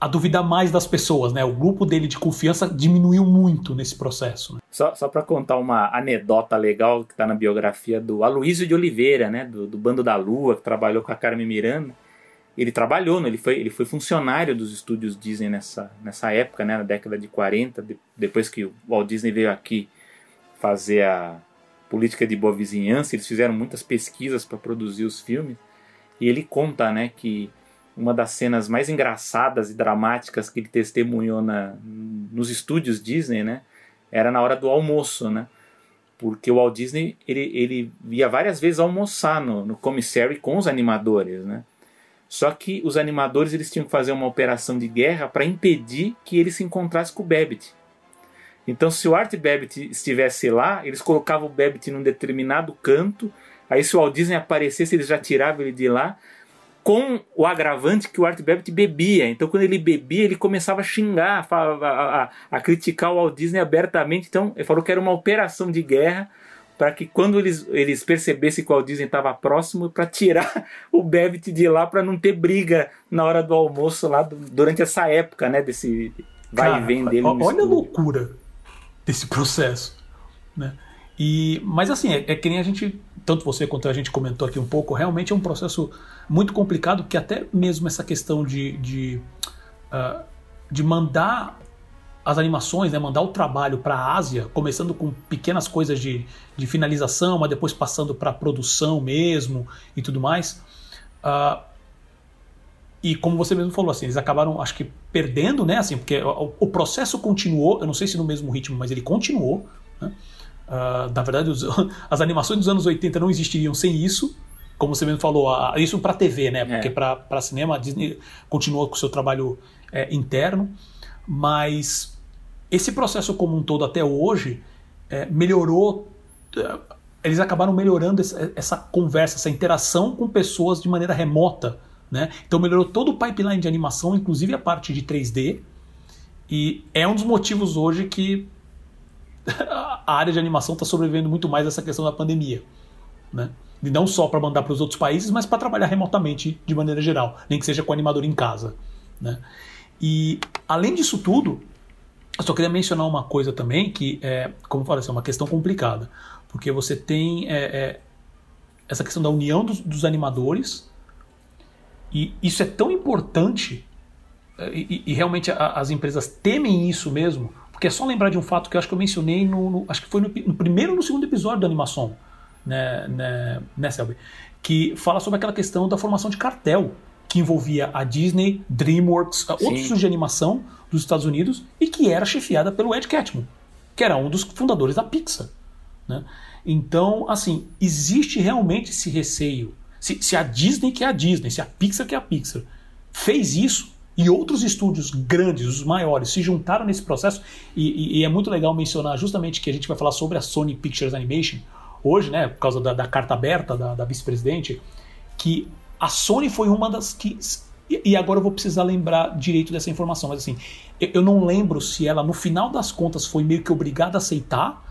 a duvidar mais das pessoas, né? O grupo dele de confiança diminuiu muito nesse processo. Né? Só, só para contar uma anedota legal que está na biografia do Aloysio de Oliveira, né? Do, do, Bando da Lua, que trabalhou com a Carmen Miranda. Ele trabalhou, né? ele, foi, ele foi funcionário dos estúdios Disney nessa, nessa época, né? Na década de 40, de, depois que o Walt Disney veio aqui fazer a política de boa vizinhança, eles fizeram muitas pesquisas para produzir os filmes. E ele conta, né, que uma das cenas mais engraçadas e dramáticas que ele testemunhou na, nos estúdios Disney, né? Era na hora do almoço, né? Porque o Walt Disney, ele, ele ia várias vezes almoçar no, no commissary com os animadores, né? Só que os animadores eles tinham que fazer uma operação de guerra para impedir que ele se encontrasse com o Babbitt. Então, se o Art Babbitt estivesse lá, eles colocavam o Babbitt num determinado canto. Aí, se o Walt Disney aparecesse, eles já tiravam ele de lá com o agravante que o Art Babbitt bebia. Então, quando ele bebia, ele começava a xingar, a, a, a, criticar o Walt Disney abertamente. Então, ele falou que era uma operação de guerra para que quando eles, eles percebessem que o Walt Disney estava próximo, para tirar o Babbitt de lá, para não ter briga na hora do almoço lá durante essa época, né? Desse vai e vem dele. Olha a loucura desse processo, né? E, mas assim, é, é que nem a gente, tanto você quanto a gente comentou aqui um pouco, realmente é um processo muito complicado, que até mesmo essa questão de, de, uh, de mandar as animações, né, mandar o trabalho para a Ásia, começando com pequenas coisas de, de finalização, mas depois passando para produção mesmo e tudo mais. Uh, e como você mesmo falou, assim, eles acabaram, acho que, perdendo, né? Assim, porque o, o processo continuou, eu não sei se no mesmo ritmo, mas ele continuou. Né? Uh, na verdade, os, as animações dos anos 80 não existiriam sem isso. Como você mesmo falou, a, isso para TV, né? Porque é. para cinema a Disney continua com o seu trabalho é, interno. Mas esse processo como um todo até hoje é, melhorou. É, eles acabaram melhorando essa, essa conversa, essa interação com pessoas de maneira remota. Né? Então melhorou todo o pipeline de animação, inclusive a parte de 3D. E é um dos motivos hoje que a área de animação está sobrevivendo muito mais a essa questão da pandemia. Né? E não só para mandar para os outros países, mas para trabalhar remotamente de maneira geral, nem que seja com o animador em casa. Né? E além disso tudo, eu só queria mencionar uma coisa também que é, como eu falei, é uma questão complicada, porque você tem é, é, essa questão da união dos, dos, animadores e isso é tão importante é, e, e realmente a, as empresas temem isso mesmo, porque é só lembrar de um fato que eu acho que eu mencionei no, no acho que foi no, no primeiro ou no segundo episódio da animação, né, né, né Selby? Que fala sobre aquela questão da formação de cartel que envolvia a Disney, DreamWorks, Sim. outros estúdios de animação dos Estados Unidos e que era chefiada pelo Ed Catmull, que era um dos fundadores da Pixar. Né? Então, assim, existe realmente esse receio. Se, se, a Disney, que é a Disney, se a Pixar, que é a Pixar, fez isso, e outros estúdios grandes, os maiores, se juntaram nesse processo. E, e, e, é muito legal mencionar justamente que a gente vai falar sobre a Sony Pictures Animation hoje, né, por causa da, da carta aberta da, da vice-presidente, que a Sony foi uma das que. E agora eu vou precisar lembrar direito dessa informação, mas assim, eu, eu não lembro se ela, no final das contas, foi meio que obrigada a aceitar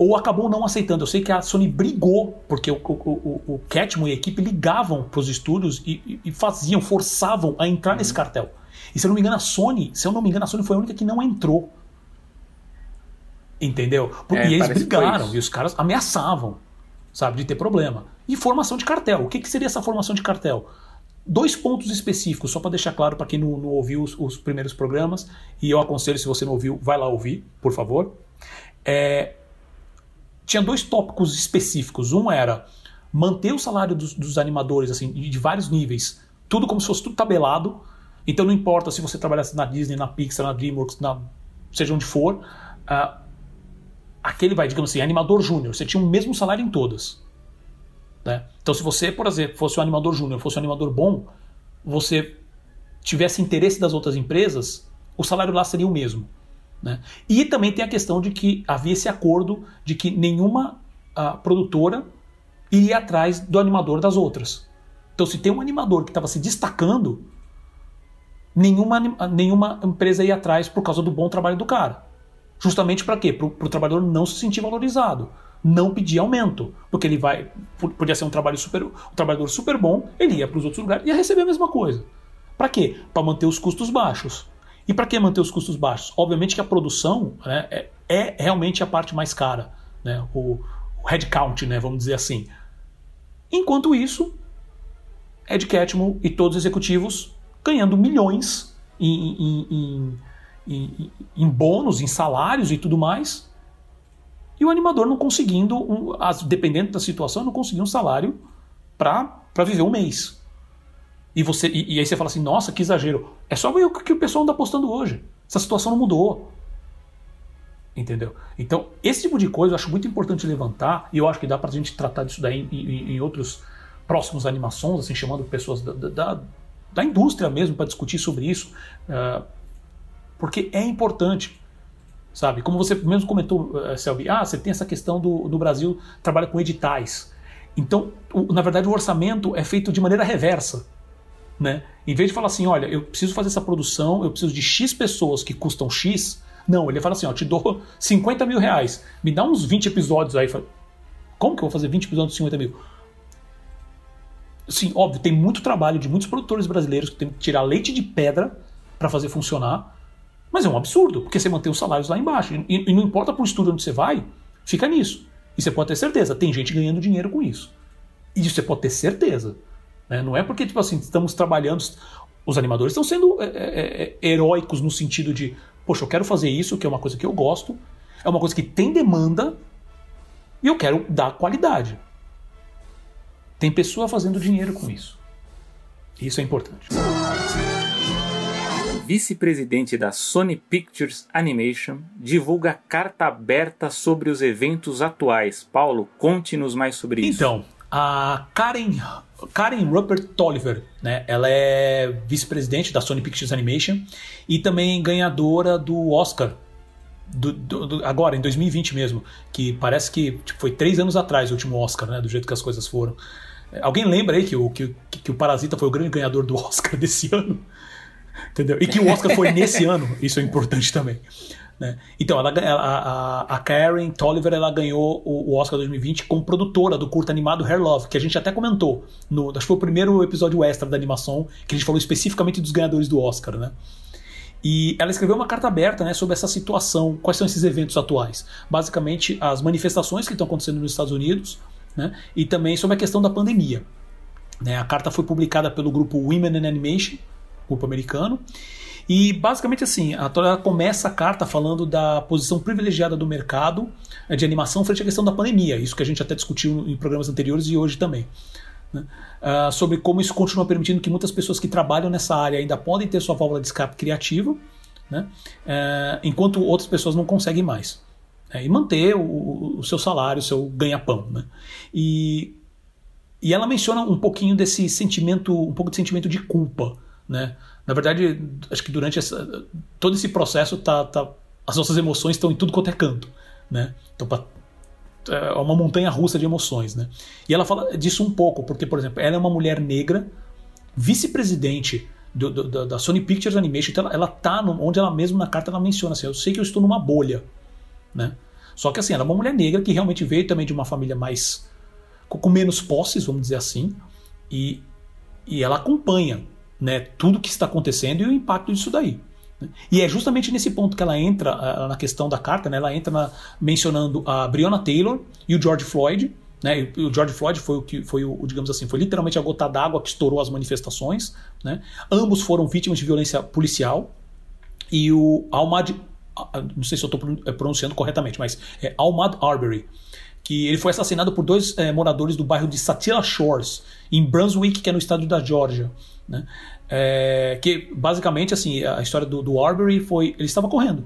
ou acabou não aceitando. Eu sei que a Sony brigou, porque o, o, o, o Catmull e a equipe ligavam para os estúdios e, e, faziam, forçavam a entrar uhum. nesse cartel. E se eu não me engano, a Sony, se eu não me engano, a Sony foi a única que não entrou. Entendeu? É, e eles brigaram, e os caras ameaçavam, sabe, de ter problema. E formação de cartel. O que, que seria essa formação de cartel? Dois pontos específicos, só para deixar claro para quem não, não ouviu os, os, primeiros programas, e eu aconselho, se você não ouviu, vai lá ouvir, por favor. É, tinha dois tópicos específicos. Um era manter o salário dos, dos, animadores, assim, de vários níveis, tudo como se fosse tudo tabelado. Então não importa se você trabalhasse na Disney, na Pixar, na DreamWorks, na, seja onde for, uh, aquele vai, digamos assim, animador júnior, você tinha o mesmo salário em todas. Né? Então se você, por exemplo, fosse um animador júnior, fosse um animador bom, você tivesse interesse das outras empresas, o salário lá seria o mesmo. Né? E também tem a questão de que havia esse acordo de que nenhuma uh, produtora iria atrás do animador das outras. Então, se tem um animador que estava se destacando, nenhuma, nenhuma empresa ia atrás por causa do bom trabalho do cara. Justamente para quê? Para o trabalhador não se sentir valorizado, não pedir aumento, porque ele vai, podia ser um trabalho super, um trabalhador super bom, ele ia para os outros lugares e ia receber a mesma coisa. Para quê? Para manter os custos baixos. E para que manter os custos baixos? Obviamente que a produção né, é, é, realmente a parte mais cara, né, o, o headcount, né, vamos dizer assim. Enquanto isso, Ed Catmull e todos os executivos ganhando milhões em, em, em, em, em bônus, em salários e tudo mais, e o animador não conseguindo, dependendo da situação, não conseguindo um salário para viver um mês. E, você, e, e, aí você fala assim, nossa, que exagero. É só ver o que o pessoal anda postando hoje. Essa situação não mudou. Entendeu? Então, esse tipo de coisa eu acho muito importante levantar, e eu acho que dá pra gente tratar disso daí em, em, em outros próximos animações, assim, chamando pessoas da, da, da indústria mesmo para discutir sobre isso. Uh, porque é importante. Sabe? Como você mesmo comentou, uh, Selby, ah, você tem essa questão do, do Brasil trabalha com editais. Então, o, na verdade, o orçamento é feito de maneira reversa. Né? Em vez de falar assim, olha, eu preciso fazer essa produção, eu preciso de X pessoas que custam X, não, ele fala assim, ó, te dou 50 mil reais, me dá uns 20 episódios aí. Como que eu vou fazer 20 episódios de 50 mil? Sim, óbvio, tem muito trabalho de muitos produtores brasileiros que tem que tirar leite de pedra para fazer funcionar, mas é um absurdo, porque você mantém os salários lá embaixo. E, e não importa para o estúdio onde você vai, fica nisso. E você pode ter certeza, tem gente ganhando dinheiro com isso. E isso você pode ter certeza. Né? Não é porque, tipo assim, estamos trabalhando. Os animadores estão sendo é, é, é, heróicos no sentido de, poxa, eu quero fazer isso, que é uma coisa que eu gosto, é uma coisa que tem demanda e eu quero dar qualidade. Tem pessoa fazendo dinheiro com isso. Isso é importante. Vice-presidente da Sony Pictures Animation divulga carta aberta sobre os eventos atuais. Paulo, conte-nos mais sobre isso. Então, a Karen, Karen Rupert Tolliver, né? Ela é vice-presidente da Sony Pictures Animation e também ganhadora do Oscar do, do, do, agora, em 2020 mesmo, que parece que tipo, foi três anos atrás o último Oscar, né? Do jeito que as coisas foram. Alguém lembra aí que o, que, que o Parasita foi o grande ganhador do Oscar desse ano? Entendeu? E que o Oscar foi nesse ano, isso é importante também. Né? Então, ela, a, a, Karen Tolliver ela ganhou o, o, Oscar 2020 como produtora do curto animado Hair Love, que a gente até comentou. No, acho que foi o primeiro episódio extra da animação que a gente falou especificamente dos ganhadores do Oscar. Né? E ela escreveu uma carta aberta né, sobre essa situação, quais são esses eventos atuais. Basicamente, as manifestações que estão acontecendo nos Estados Unidos né, e também sobre a questão da pandemia. Né? A carta foi publicada pelo grupo Women in Animation, americano, e basicamente assim, a Torá começa a carta falando da posição privilegiada do mercado eh, de animação frente à questão da pandemia, isso que a gente até discutiu em programas anteriores e hoje também. Né? Uh, sobre como isso continua permitindo que muitas pessoas que trabalham nessa área ainda podem ter sua válvula de escape criativa, né? Uh, enquanto outras pessoas não conseguem mais. Né? E manter o, o, seu salário, o seu ganha-pão. Né? E, e ela menciona um pouquinho desse sentimento, um pouco de sentimento de culpa. Né? Na verdade, acho que durante essa, todo esse processo, tá, tá, as nossas emoções estão em tudo quanto é canto. Né? Então, pra, é uma montanha russa de emoções. Né? E ela fala disso um pouco, porque, por exemplo, ela é uma mulher negra, vice-presidente da Sony Pictures Animation, então ela, ela tá no, onde ela mesma na carta ela menciona assim, eu sei que eu estou numa bolha, né? Só que assim, ela é uma mulher negra que realmente veio também de uma família mais. com menos posses, vamos dizer assim, e, e ela acompanha né, tudo que está acontecendo e o impacto disso daí. Né. E é justamente nesse ponto que ela entra na questão da carta, né, ela entra na, mencionando a Breonna Taylor e o George Floyd, né? O George Floyd foi o que foi o, digamos assim, foi literalmente a gota d'água que estourou as manifestações. Né? Ambos foram vítimas de violência policial. E o Almad, não sei se eu estou é, pronunciando corretamente, mas é Almad Arbery, que ele foi assassinado por dois é, moradores do bairro de Satilla Shores, em Brunswick, que é no estado da Georgia. Né? É, que basicamente assim a história do, do Arbery foi ele estava correndo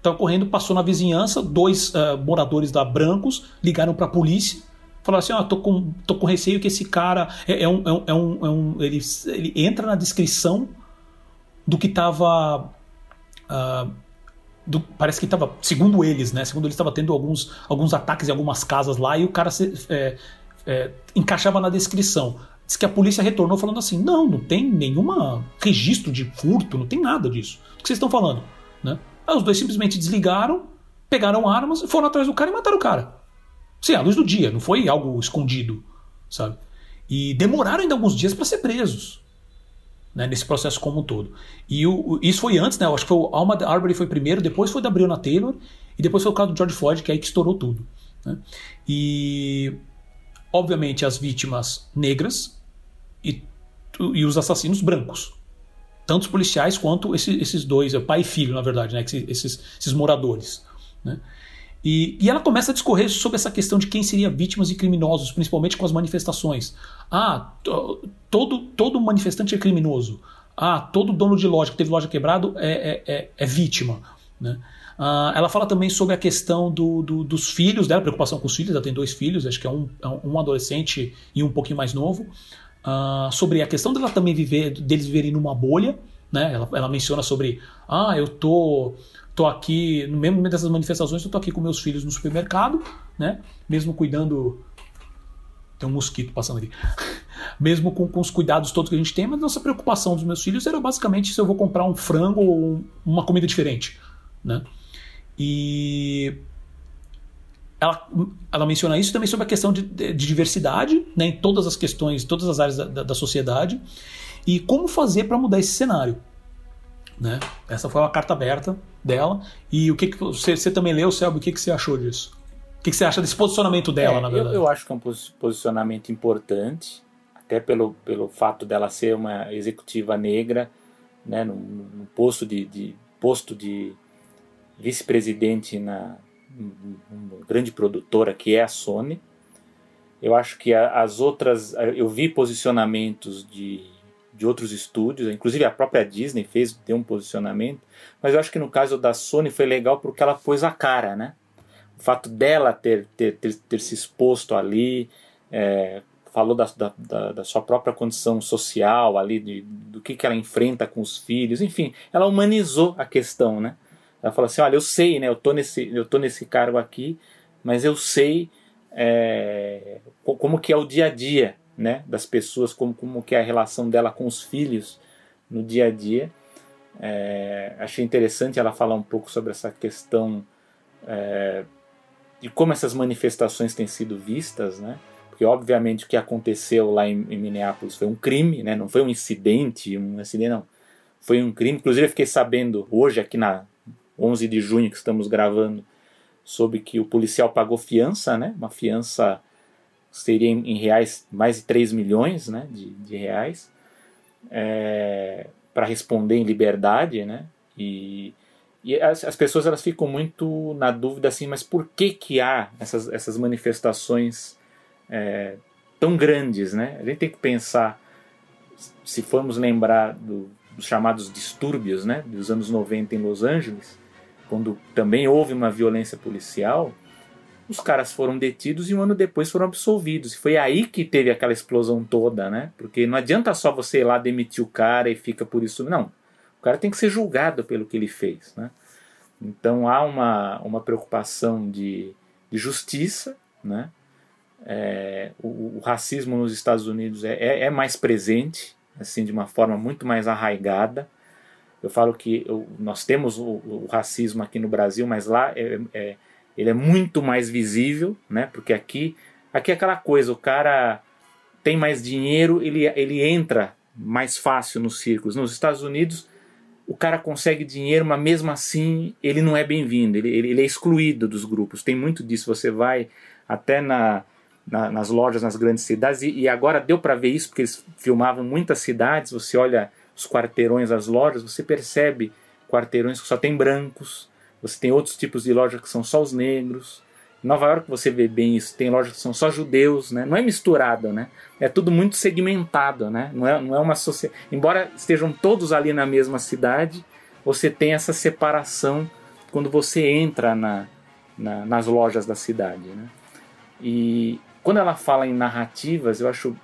Estava correndo, passou na vizinhança, dois uh, moradores da Brancos ligaram para a polícia, falaram assim: ó, tô, com, tô com receio que esse cara é, é, um, é, um, é, um, é ele, ele entra na descrição do que estava. Uh, do, parece que estava, segundo eles, né? Segundo eles, estava tendo alguns, alguns ataques em algumas casas lá e o cara se, é, é, encaixava na descrição. Diz que a polícia retornou falando assim: não, não tem nenhum registro de furto, não tem nada disso. O que vocês estão falando? Né? Aí os dois simplesmente desligaram, pegaram armas, foram atrás do cara e mataram o cara. Sim, à luz do dia, não foi algo escondido, sabe? E demoraram ainda alguns dias para ser presos. Né, nesse processo como um todo. E o, isso foi antes, né? Eu acho que foi o Alma Arbery foi primeiro, depois foi da Breonna Taylor, e depois foi o caso do George Floyd, que é aí que estourou tudo. Né? E, obviamente, as vítimas negras e os assassinos brancos tanto os policiais quanto esse, esses dois, é pai e filho, na verdade, né, esses, esses moradores. Né? E, e, ela começa a discorrer sobre essa questão de quem seria vítimas e criminosos, principalmente com as manifestações. Ah, todo, todo manifestante é criminoso. Ah, todo dono de loja que teve loja quebrado é, é, é, é vítima. Né? Ah, ela fala também sobre a questão do, do, dos filhos dela, preocupação com os filhos. Ela tem dois filhos, acho que é um, é um adolescente e um pouquinho mais novo uh, sobre a questão dela também viver, deles viverem numa bolha, né? Ela, ela menciona sobre, ah, eu tô tô aqui no mesmo momento dessas manifestações, eu tô aqui com meus filhos no supermercado, né? Mesmo cuidando tem um mosquito passando ali. Mesmo com, com, os cuidados todos que a gente tem, mas nossa preocupação dos meus filhos era basicamente se eu vou comprar um frango ou uma comida diferente, né? E ela, ela menciona isso também sobre a questão de, de, de diversidade né, em todas as questões, todas as áreas da, da, da sociedade e como fazer para mudar esse cenário. Né? Essa foi uma carta aberta dela. E o que, que você, você também leu, Selby? O que, que você achou disso? O que, que você acha desse posicionamento dela, é, na verdade? Eu, eu, acho que é um posicionamento importante, até pelo, pelo fato dela ser uma executiva negra, né, num, num posto de, de posto de vice-presidente na, uma grande produtora que é a Sony. Eu acho que as outras, eu vi posicionamentos de, de outros estúdios, inclusive a própria Disney fez ter um posicionamento, mas eu acho que no caso da Sony foi legal porque ela pôs a cara, né? O fato dela ter, ter, ter, ter se exposto ali, é, falou da, da, da, sua própria condição social ali, de, do que, que ela enfrenta com os filhos, enfim, ela humanizou a questão, né? Ela fala assim, olha, eu sei, né? Eu tô nesse, eu tô nesse cargo aqui, mas eu sei é, como que é o dia a dia, né? Das pessoas, como, como que é a relação dela com os filhos no dia a dia. É, achei interessante ela falar um pouco sobre essa questão é, de como essas manifestações têm sido vistas, né? Porque obviamente o que aconteceu lá em, em Minneapolis foi um crime, né? Não foi um incidente, um acidente não. Foi um crime. Inclusive eu fiquei sabendo hoje aqui na, 11 de junho que estamos gravando, sobre que o policial pagou fiança, né? Uma fiança seria em, reais mais de 3 milhões né? de, de reais é, para responder em liberdade, né? E, e as, as, pessoas elas ficam muito na dúvida assim, mas por que que há essas, essas manifestações é, tão grandes, né? A gente tem que pensar, se formos lembrar do, dos chamados distúrbios, né? Dos anos 90 em Los Angeles, quando também houve uma violência policial, os caras foram detidos e um ano depois foram absolvidos. E foi aí que teve aquela explosão toda, né? Porque não adianta só você ir lá demitir o cara e fica por isso. Não. O cara tem que ser julgado pelo que ele fez, né? Então há uma, uma preocupação de, de justiça, né? É, o, o, racismo nos Estados Unidos é, é, é mais presente, assim, de uma forma muito mais arraigada. Eu falo que eu, nós temos o, o, racismo aqui no Brasil, mas lá é, é, ele é muito mais visível, né? Porque aqui, aqui é aquela coisa, o cara tem mais dinheiro, ele, ele entra mais fácil nos círculos. Nos Estados Unidos, o cara consegue dinheiro, mas mesmo assim ele não é bem-vindo, ele, ele, ele, é excluído dos grupos. Tem muito disso. Você vai até na, na nas lojas, nas grandes cidades, e, e agora deu para ver isso, porque eles filmavam muitas cidades. Você olha os quarteirões das lojas, você percebe quarteirões que só tem brancos, você tem outros tipos de lojas que são só os negros. Em Nova York você vê bem isso, tem lojas que são só judeus, né? Não é misturado, né? É tudo muito segmentado, né? Não é, não é uma sociedade. Embora estejam todos ali na mesma cidade, você tem essa separação quando você entra na, na, nas lojas da cidade, né? E quando ela fala em narrativas, eu acho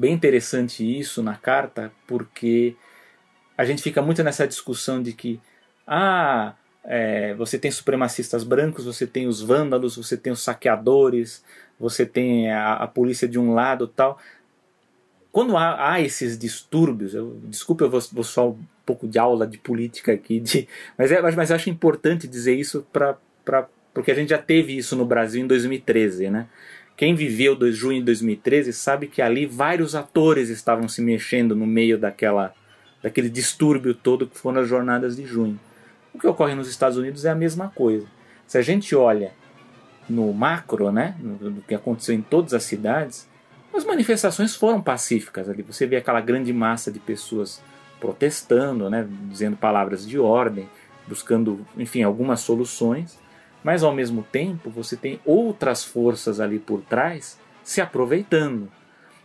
bem interessante isso na carta, porque a gente fica muito nessa discussão de que ah, é, você tem supremacistas brancos, você tem os vândalos, você tem os saqueadores, você tem a, a polícia de um lado tal. Quando há, há esses distúrbios, eu, desculpa, eu vou, vou, só um pouco de aula de política aqui, de, mas, é, mas eu acho importante dizer isso para porque a gente já teve isso no Brasil em 2013, né? Quem viveu do junho de 2013 sabe que ali vários atores estavam se mexendo no meio daquela, daquele distúrbio todo que foram as jornadas de junho. O que ocorre nos Estados Unidos é a mesma coisa. Se a gente olha no macro, né, no que aconteceu em todas as cidades, as manifestações foram pacíficas ali. Você vê aquela grande massa de pessoas protestando, né, dizendo palavras de ordem, buscando, enfim, algumas soluções, mas ao mesmo tempo você tem outras forças ali por trás se aproveitando.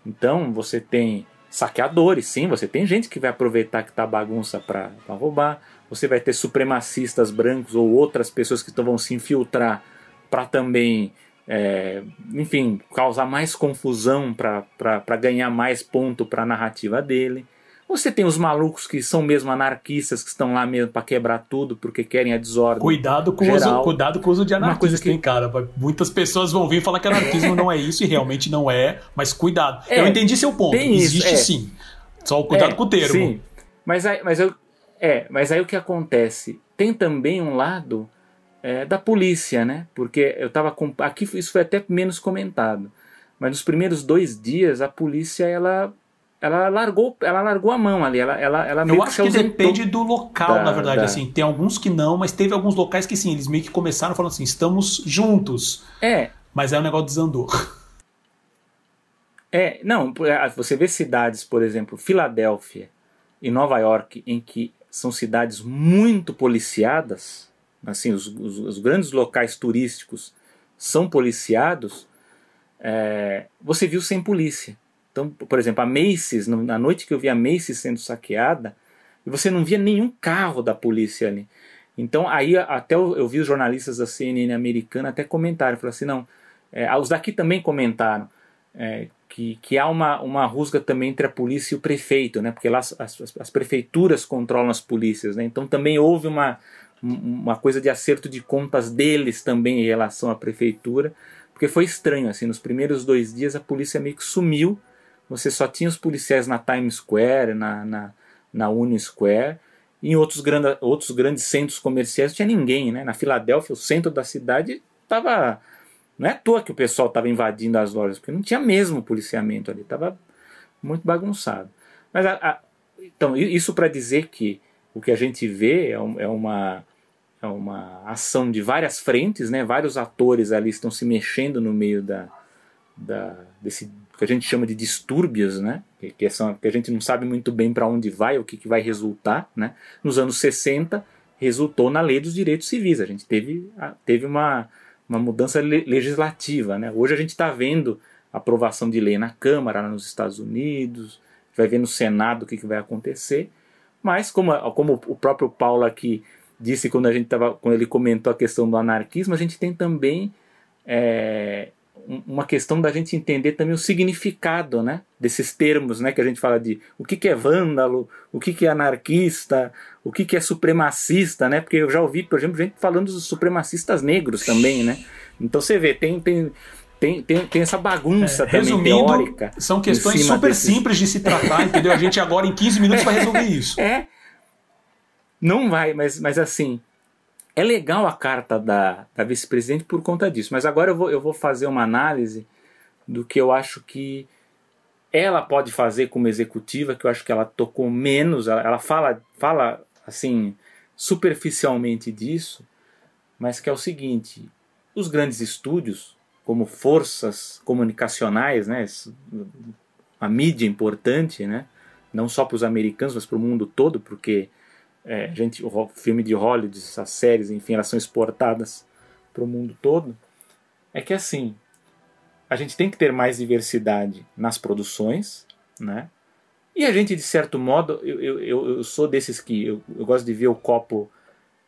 Então você tem saqueadores, sim, você tem gente que vai aproveitar que tá bagunça para roubar, você vai ter supremacistas brancos ou outras pessoas que vão se infiltrar para também, é, enfim, causar mais confusão para ganhar mais ponto para a narrativa dele. Você tem os malucos que são mesmo anarquistas, que estão lá mesmo para quebrar tudo porque querem a desordem. Cuidado com, geral. O uso, cuidado com o uso de anarquista, Uma coisa que... hein, cara? Muitas pessoas vão vir falar que anarquismo não é isso e realmente não é, mas cuidado. É, eu entendi seu ponto. Existe isso, é. sim. Só cuidado é, com o termo. Sim. Mas, aí, mas eu, é, mas aí o que acontece? Tem também um lado é, da polícia, né? Porque eu estava com, aqui isso foi até menos comentado, mas nos primeiros dois dias a polícia ela ela largou, ela largou a mão ali, ela, ela, ela Eu acho que, que depende do local, da, na verdade, da... assim, tem alguns que não, mas teve alguns locais que sim, eles meio que começaram falando assim, estamos juntos. É. Mas aí o negócio desandou. É, não, você vê cidades, por exemplo, Filadélfia e Nova York, em que são cidades muito policiadas, assim, os, os, os grandes locais turísticos são policiados, é, você viu sem polícia. Então, por exemplo, a Macy's, na noite que eu vi a Macy's sendo saqueada, você não via nenhum carro da polícia ali. Então, aí até eu, eu vi os jornalistas da CNN americana até comentaram, falaram assim, não, é, os daqui também comentaram, é, que, que há uma, uma rusga também entre a polícia e o prefeito, né? porque lá as, as, as prefeituras controlam as polícias. Né? Então também houve uma, uma coisa de acerto de contas deles também em relação à prefeitura, porque foi estranho. assim Nos primeiros dois dias a polícia meio que sumiu, você só tinha os policiais na Times Square, na, na, na Union Square, em outros, grande, outros grandes centros comerciais não tinha ninguém. Né? Na Filadélfia, o centro da cidade estava não é à toa que o pessoal estava invadindo as lojas, porque não tinha mesmo policiamento ali, estava muito bagunçado. Mas a, a, então, isso para dizer que o que a gente vê é, um, é, uma, é uma ação de várias frentes, né? vários atores ali estão se mexendo no meio da, da, desse que a gente chama de distúrbios, né? que, que, são, que a gente não sabe muito bem para onde vai, o que, que vai resultar. Né? Nos anos 60, resultou na Lei dos Direitos Civis. A gente teve, teve uma uma mudança legislativa. Né? Hoje a gente está vendo aprovação de lei na Câmara, nos Estados Unidos, vai ver no Senado o que, que vai acontecer. Mas, como, como o próprio Paulo aqui disse quando, a gente tava, quando ele comentou a questão do anarquismo, a gente tem também é, uma questão da gente entender também o significado né, desses termos né, que a gente fala de o que, que é vândalo, o que, que é anarquista, o que, que é supremacista, né? Porque eu já ouvi, por exemplo, gente falando dos supremacistas negros também, né? Então você vê, tem, tem, tem, tem, tem essa bagunça é, também teórica. São questões super desses... simples de se tratar, entendeu? A gente agora em 15 minutos vai resolver isso. É. Não vai, mas, mas assim, é legal a carta da, da vice-presidente por conta disso. Mas agora eu vou, eu vou fazer uma análise do que eu acho que ela pode fazer como executiva, que eu acho que ela tocou menos, ela, ela fala, fala assim superficialmente disso, mas que é o seguinte: os grandes estúdios, como forças comunicacionais, né, a mídia importante, né, não só para os americanos, mas para o mundo todo, porque é, gente, o filme de Hollywood, as séries, enfim, elas são exportadas para o mundo todo, é que assim, a gente tem que ter mais diversidade nas produções, né? E a gente, de certo modo, eu, eu, eu sou desses que eu, eu gosto de ver o copo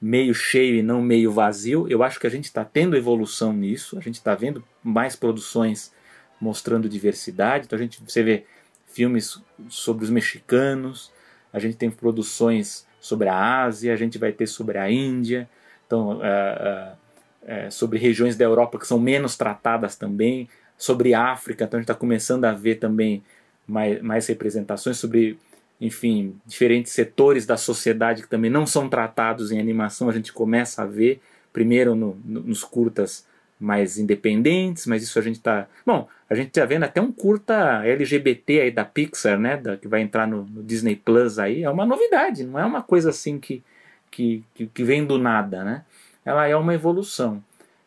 meio cheio e não meio vazio. Eu acho que a gente está tendo evolução nisso, a gente está vendo mais produções mostrando diversidade. Então a gente você vê filmes sobre os mexicanos, a gente tem produções sobre a Ásia, a gente vai ter sobre a Índia, então uh, uh, uh, sobre regiões da Europa que são menos tratadas também sobre África, então a gente está começando a ver também mais, mais representações sobre, enfim, diferentes setores da sociedade que também não são tratados em animação, a gente começa a ver, primeiro no, no, nos curtas mais independentes, mas isso a gente está. Bom, a gente está vendo até um curta LGBT aí da Pixar, né? Da, que vai entrar no, no, Disney Plus aí. É uma novidade, não é uma coisa assim que, que, que vem do nada, né? Ela é uma evolução.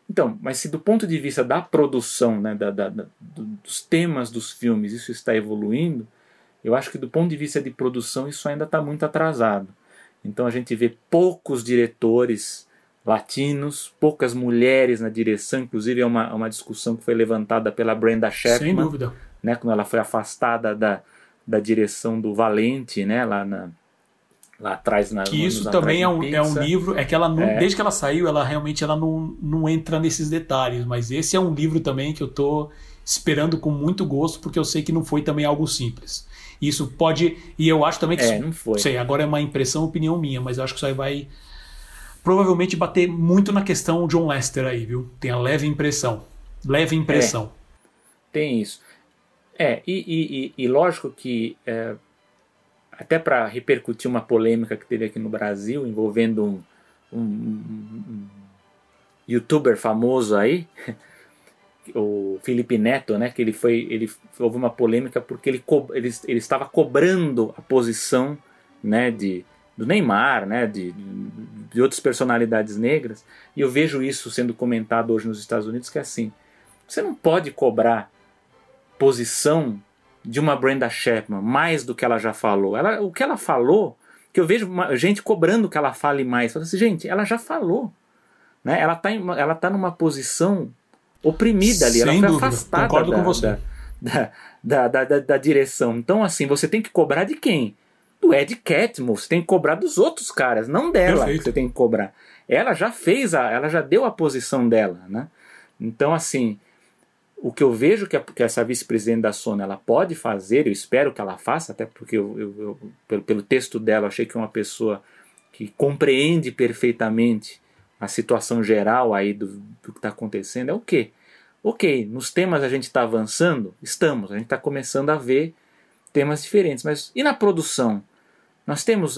Então, mas se do ponto de vista da produção, né, da, da, da, dos temas dos filmes, isso está evoluindo, eu acho que do ponto de vista de produção isso ainda está muito atrasado. Então a gente vê poucos diretores latinos, poucas mulheres na direção, inclusive é uma, uma discussão que foi levantada pela Brenda Chapman, Sem dúvida. Né, quando ela foi afastada da, da direção do Valente, né, lá na, lá atrás na que isso também é um, é um livro é que ela não, é. desde que ela saiu ela realmente ela não, não entra nesses detalhes mas esse é um livro também que eu tô esperando com muito gosto porque eu sei que não foi também algo simples isso pode e eu acho também que é, não foi sei agora é uma impressão opinião minha mas eu acho que isso aí vai provavelmente bater muito na questão John Lester aí viu? Tem a leve impressão. Leve impressão. É, tem isso. É e, e, e, e lógico que é, até para repercutir uma polêmica que teve aqui no Brasil envolvendo um, um, um youtuber famoso aí, o Felipe Neto, né, que ele foi, ele houve uma polêmica porque ele, ele, ele estava cobrando a posição, né, de do Neymar, né, de, de outras personalidades negras, e eu vejo isso sendo comentado hoje nos Estados Unidos que é assim, você não pode cobrar posição de uma Brenda Chapman, mais do que ela já falou. Ela, o que ela falou, que eu vejo gente cobrando que ela fale mais. Fala assim, gente, ela já falou. Né? Ela está ela tá numa posição oprimida ali, Sem ela foi dúvida. afastada Concordo da, com você. Da, da, da, da, da, direção. Então, assim, você tem que cobrar de quem? Do Ed Catmull, você tem que cobrar dos outros caras, não dela Perfeito. que você tem que cobrar. Ela já fez, a, ela já deu a posição dela, né? Então, assim, o que eu vejo que, a, que essa vice-presidente da Sony ela pode fazer, eu espero que ela faça, até porque eu, eu, eu, pelo, pelo texto dela, achei que é uma pessoa que compreende perfeitamente a situação geral aí do, do que está acontecendo, é o quê? Ok, nos temas a gente está avançando? Estamos, a gente está começando a ver temas diferentes, mas e na produção? Nós temos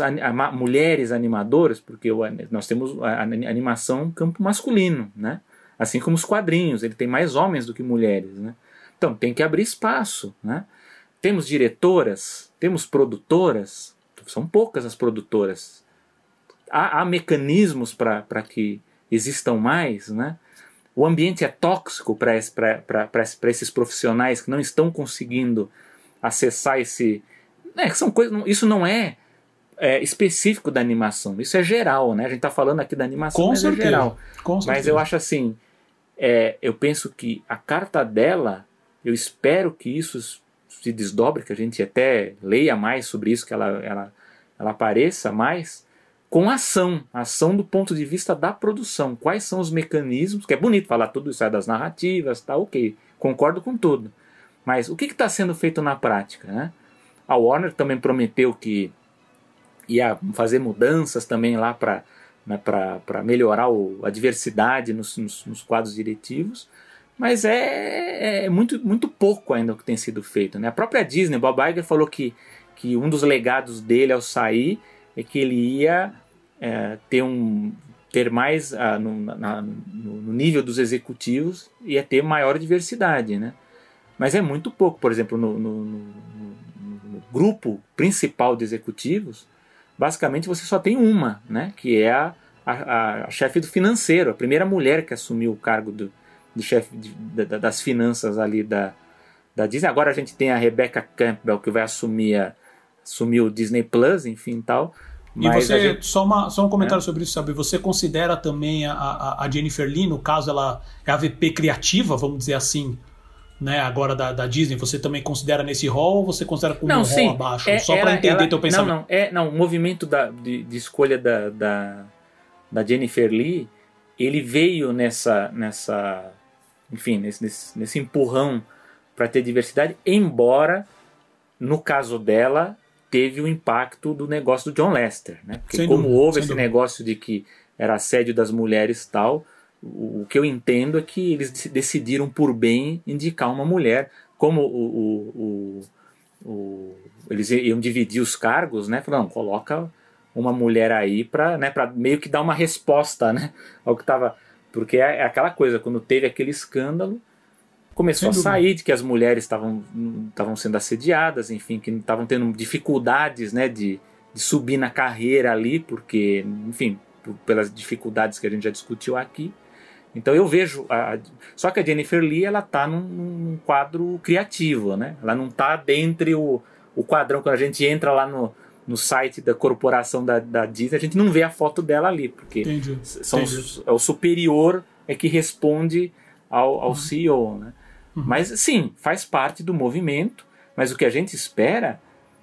mulheres animadoras, porque nós temos a, animação campo masculino, né? Assim como os quadrinhos, ele tem mais homens do que mulheres. Né? Então tem que abrir espaço. Né? Temos diretoras, temos produtoras, são poucas as produtoras. Há, há mecanismos para que existam mais. Né? O ambiente é tóxico para esses profissionais que não estão conseguindo acessar esse. É, são coisas, isso não é, é, específico da animação, isso é geral, né? A gente está falando aqui da animação, Com mas é certeza. é geral. Com mas eu acho assim, é, eu penso que a carta dela, eu espero que isso se desdobre, que a gente até leia mais sobre isso, que ela, ela, ela apareça mais, com ação, ação do ponto de vista da produção. Quais são os mecanismos, que é bonito falar tudo isso, é das narrativas, tá ok, concordo com tudo. Mas o que está sendo feito na prática? Né? A Warner também prometeu que ia fazer mudanças também lá para né, para melhorar o, a diversidade nos, nos, nos, quadros diretivos, mas é, é, muito, muito pouco ainda o que tem sido feito. Né? A própria Disney, Bob Iger falou que, que um dos legados dele ao sair é que ele ia é, ter um ter mais ah, no, na, no, nível dos executivos ia ter maior diversidade, né? Mas é muito pouco, por exemplo, no, no, no grupo principal de executivos, basicamente você só tem uma, né? Que é a, a, a chefe do financeiro, a primeira mulher que assumiu o cargo do, de chefe de, das finanças ali da, da Disney. Agora a gente tem a Rebecca Campbell que vai assumir, a, assumir o Disney Plus, enfim tal. E você, gente, só, uma, só um comentário é. sobre isso, sabe? Você considera também a, a, a, Jennifer Lee, no caso, ela é a VP criativa, vamos dizer assim, né? Agora da, da Disney, você também considera nesse rol ou você considera como não, um sim. rol abaixo? É, só para entender ela, teu pensamento. Não, não, é, não o movimento da, de, de escolha da, da, da Jennifer Lee, ele veio nessa, nessa enfim, nesse, nesse, nesse empurrão para ter diversidade, embora no caso dela teve o impacto do negócio do John Lester, né? Porque sem como dúvida, houve esse dúvida. negócio de que era assédio das mulheres tal, o, o, que eu entendo é que eles decidiram por bem indicar uma mulher, como o, o, o eles iam dividir os cargos, né? Falaram, coloca uma mulher aí para né, meio que dar uma resposta né, ao que estava porque é, é aquela coisa, quando teve aquele escândalo, começou a sair de que as mulheres estavam estavam sendo assediadas, enfim, que estavam tendo dificuldades, né, de, de, subir na carreira ali, porque, enfim, pelas dificuldades que a gente já discutiu aqui. Então eu vejo, a, só que a Jennifer Lee ela tá num, num quadro criativo, né? Ela não tá dentro o, o quadrão quando a gente entra lá no, no site da corporação da, da Disney, a gente não vê a foto dela ali, porque Entendi. São Entendi. Os, é o superior é que responde ao, ao uhum. CEO. Né? Uhum. Mas sim, faz parte do movimento, mas o que a gente espera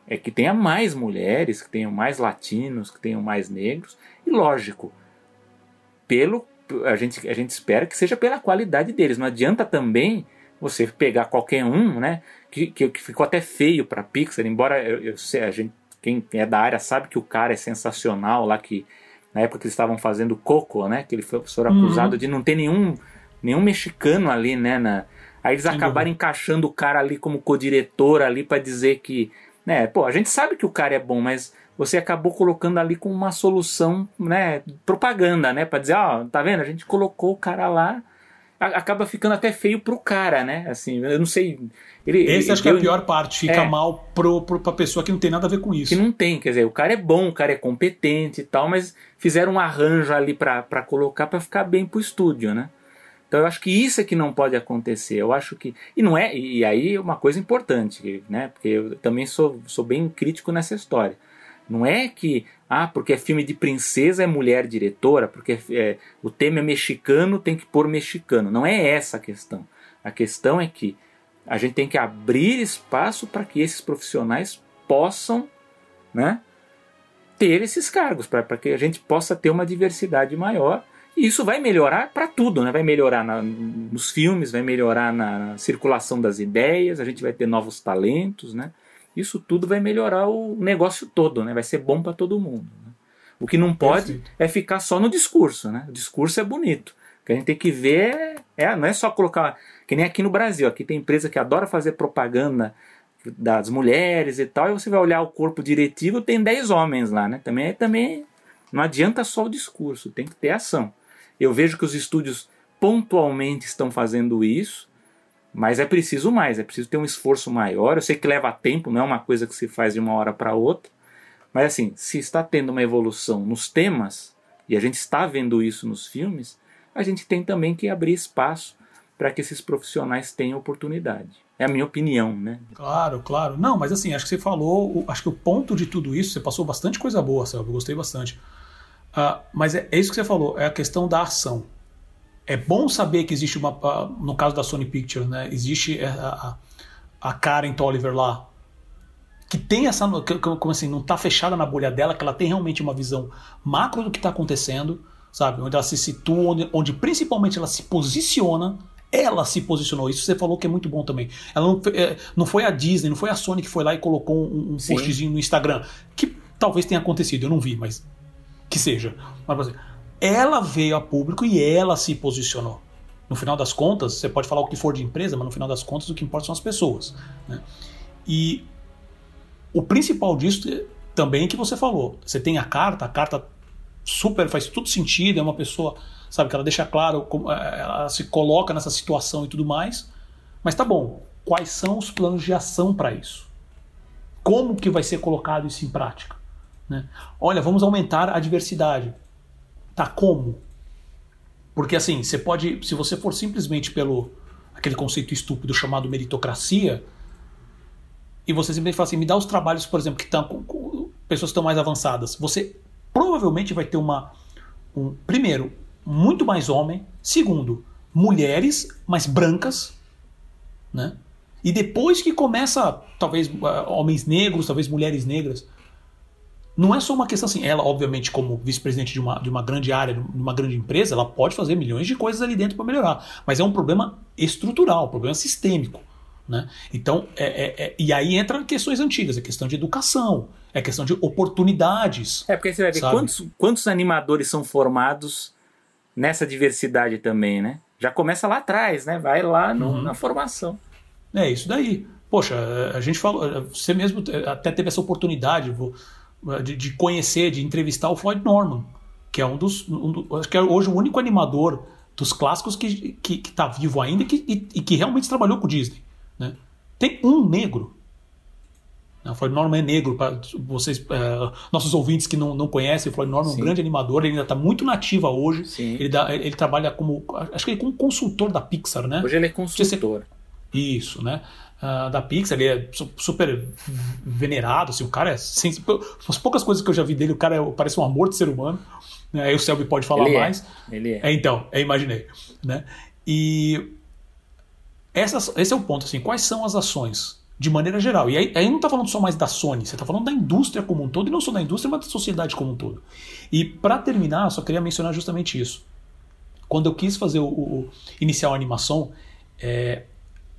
é que tenha mais mulheres, que tenham mais latinos, que tenham mais negros, e lógico, pelo a gente, a gente espera que seja pela qualidade deles. Não adianta também você pegar qualquer um, né? Que, que, que ficou até feio para Pixar, embora eu, eu, a gente quem é da área sabe que o cara é sensacional lá que na época que eles estavam fazendo Coco, né, que ele foi professor uhum. acusado de não ter nenhum nenhum mexicano ali, né, na... aí eles acabaram dúvida. encaixando o cara ali como co-diretor ali para dizer que, né, pô, a gente sabe que o cara é bom, mas você acabou colocando ali com uma solução, né, propaganda, né, para dizer, ó, oh, tá vendo? A gente colocou o cara lá acaba ficando até feio pro cara, né? Assim, eu não sei. Ele, Esse ele, acho que é a pior parte, fica é, mal pro, pro, pra pessoa que não tem nada a ver com isso. Que não tem, quer dizer, o cara é bom, o cara é competente e tal, mas fizeram um arranjo ali para colocar para ficar bem pro estúdio, né? Então eu acho que isso é que não pode acontecer. Eu acho que. E não é. E aí uma coisa importante, né? Porque eu também sou, sou bem crítico nessa história. Não é que, ah, porque é filme de princesa é mulher diretora, porque é, o tema é mexicano, tem que pôr mexicano. Não é essa a questão. A questão é que a gente tem que abrir espaço para que esses profissionais possam né, ter esses cargos, para que a gente possa ter uma diversidade maior. E isso vai melhorar para tudo, né? vai melhorar na, nos filmes, vai melhorar na circulação das ideias, a gente vai ter novos talentos, né? Isso tudo vai melhorar o negócio todo, né? Vai ser bom para todo mundo. Né? O que não pode Perfeito. é ficar só no discurso, né? O discurso é bonito. O que a gente tem que ver é, não é só colocar. Que nem aqui no Brasil. Aqui tem empresa que adora fazer propaganda das mulheres e tal, e você vai olhar o corpo diretivo, tem 10 homens lá, né? Também, também não adianta só o discurso, tem que ter ação. Eu vejo que os estúdios pontualmente estão fazendo isso, mas é preciso mais, é preciso ter um esforço maior. Eu sei que leva tempo, não é uma coisa que se faz de uma hora para outra. Mas assim, se está tendo uma evolução nos temas, e a gente está vendo isso nos filmes, a gente tem também que abrir espaço para que esses profissionais tenham oportunidade. É a minha opinião, né? Claro, claro. Não, mas assim, acho que você falou, acho que o ponto de tudo isso, você passou bastante coisa boa, Selva, eu gostei bastante. Uh, mas é, é, isso que você falou, é a questão da ação é bom saber que existe uma. No caso da Sony Pictures, né? Existe a, a Karen Tolliver lá. Que tem essa. Como assim? Não está fechada na bolha dela, que ela tem realmente uma visão macro do que está acontecendo, sabe? Onde ela se situa, onde, onde principalmente ela se posiciona ela se posicionou. Isso você falou que é muito bom também. Ela não, é, não foi a Disney, não foi a Sony que foi lá e colocou um, um postzinho no Instagram. Que talvez tenha acontecido, eu não vi, mas que seja. Mas, ela veio a público e ela se posicionou. No final das contas, você pode falar o que for de empresa, mas no final das contas o que importa são as pessoas. Né? E o principal disso também é que você falou. Você tem a carta, a carta super, faz tudo sentido, é uma pessoa, sabe, que ela deixa claro, é, ela se coloca nessa situação e tudo mais. Mas tá bom, quais são os planos de ação para isso? Como que vai ser colocado isso em prática? Né? Olha, vamos aumentar a diversidade. Tá como? Porque assim, você pode, se você for simplesmente pelo aquele conceito estúpido chamado meritocracia, e você simplesmente fala assim, me dá os trabalhos, por exemplo, que estão com, com pessoas que estão mais avançadas, você provavelmente vai ter uma um, primeiro, muito mais homem, segundo, mulheres mais brancas, né? E depois que começa, talvez uh, homens negros, talvez mulheres negras, não é só uma questão assim, ela, obviamente, como vice-presidente de uma, de uma grande área, de uma grande empresa, ela pode fazer milhões de coisas ali dentro para melhorar. Mas é um problema estrutural, um problema sistêmico. Né? Então, é, é, é, e aí entra questões antigas, a questão de educação, é questão de oportunidades. É, porque você vai ver quantos, quantos animadores são formados nessa diversidade também, né? Já começa lá atrás, né? Vai lá no, uhum. na formação. É isso daí. Poxa, a gente falou, você mesmo até teve essa oportunidade, vou, de, de, conhecer, de entrevistar o Floyd Norman, que é um dos. Um, acho que é hoje o único animador dos clássicos que, que, que tá vivo ainda e que, e, e que realmente trabalhou com o Disney. Né? Tem um negro. O Floyd Norman é negro, para vocês, uh, nossos ouvintes que não, não conhecem, o Floyd Norman é um grande animador, ele ainda está muito nativa hoje. Ele, dá, ele trabalha como. Acho que ele é como consultor da Pixar, né? Hoje ele é consultor. Isso, né? Uh, da Pixar, ele é super venerado, assim, o cara é. Sem, as poucas coisas que eu já vi dele, o cara é, parece um amor de ser humano. Né? Aí o Selby pode falar ele é, mais. É. Ele é. é. Então, eu imaginei. Né? E essas, esse é o ponto, assim, quais são as ações? De maneira geral. E aí, aí não está falando só mais da Sony, você está falando da indústria como um todo, e não só da indústria, mas da sociedade como um todo. E para terminar, só queria mencionar justamente isso. Quando eu quis fazer o, o iniciar a animação, é,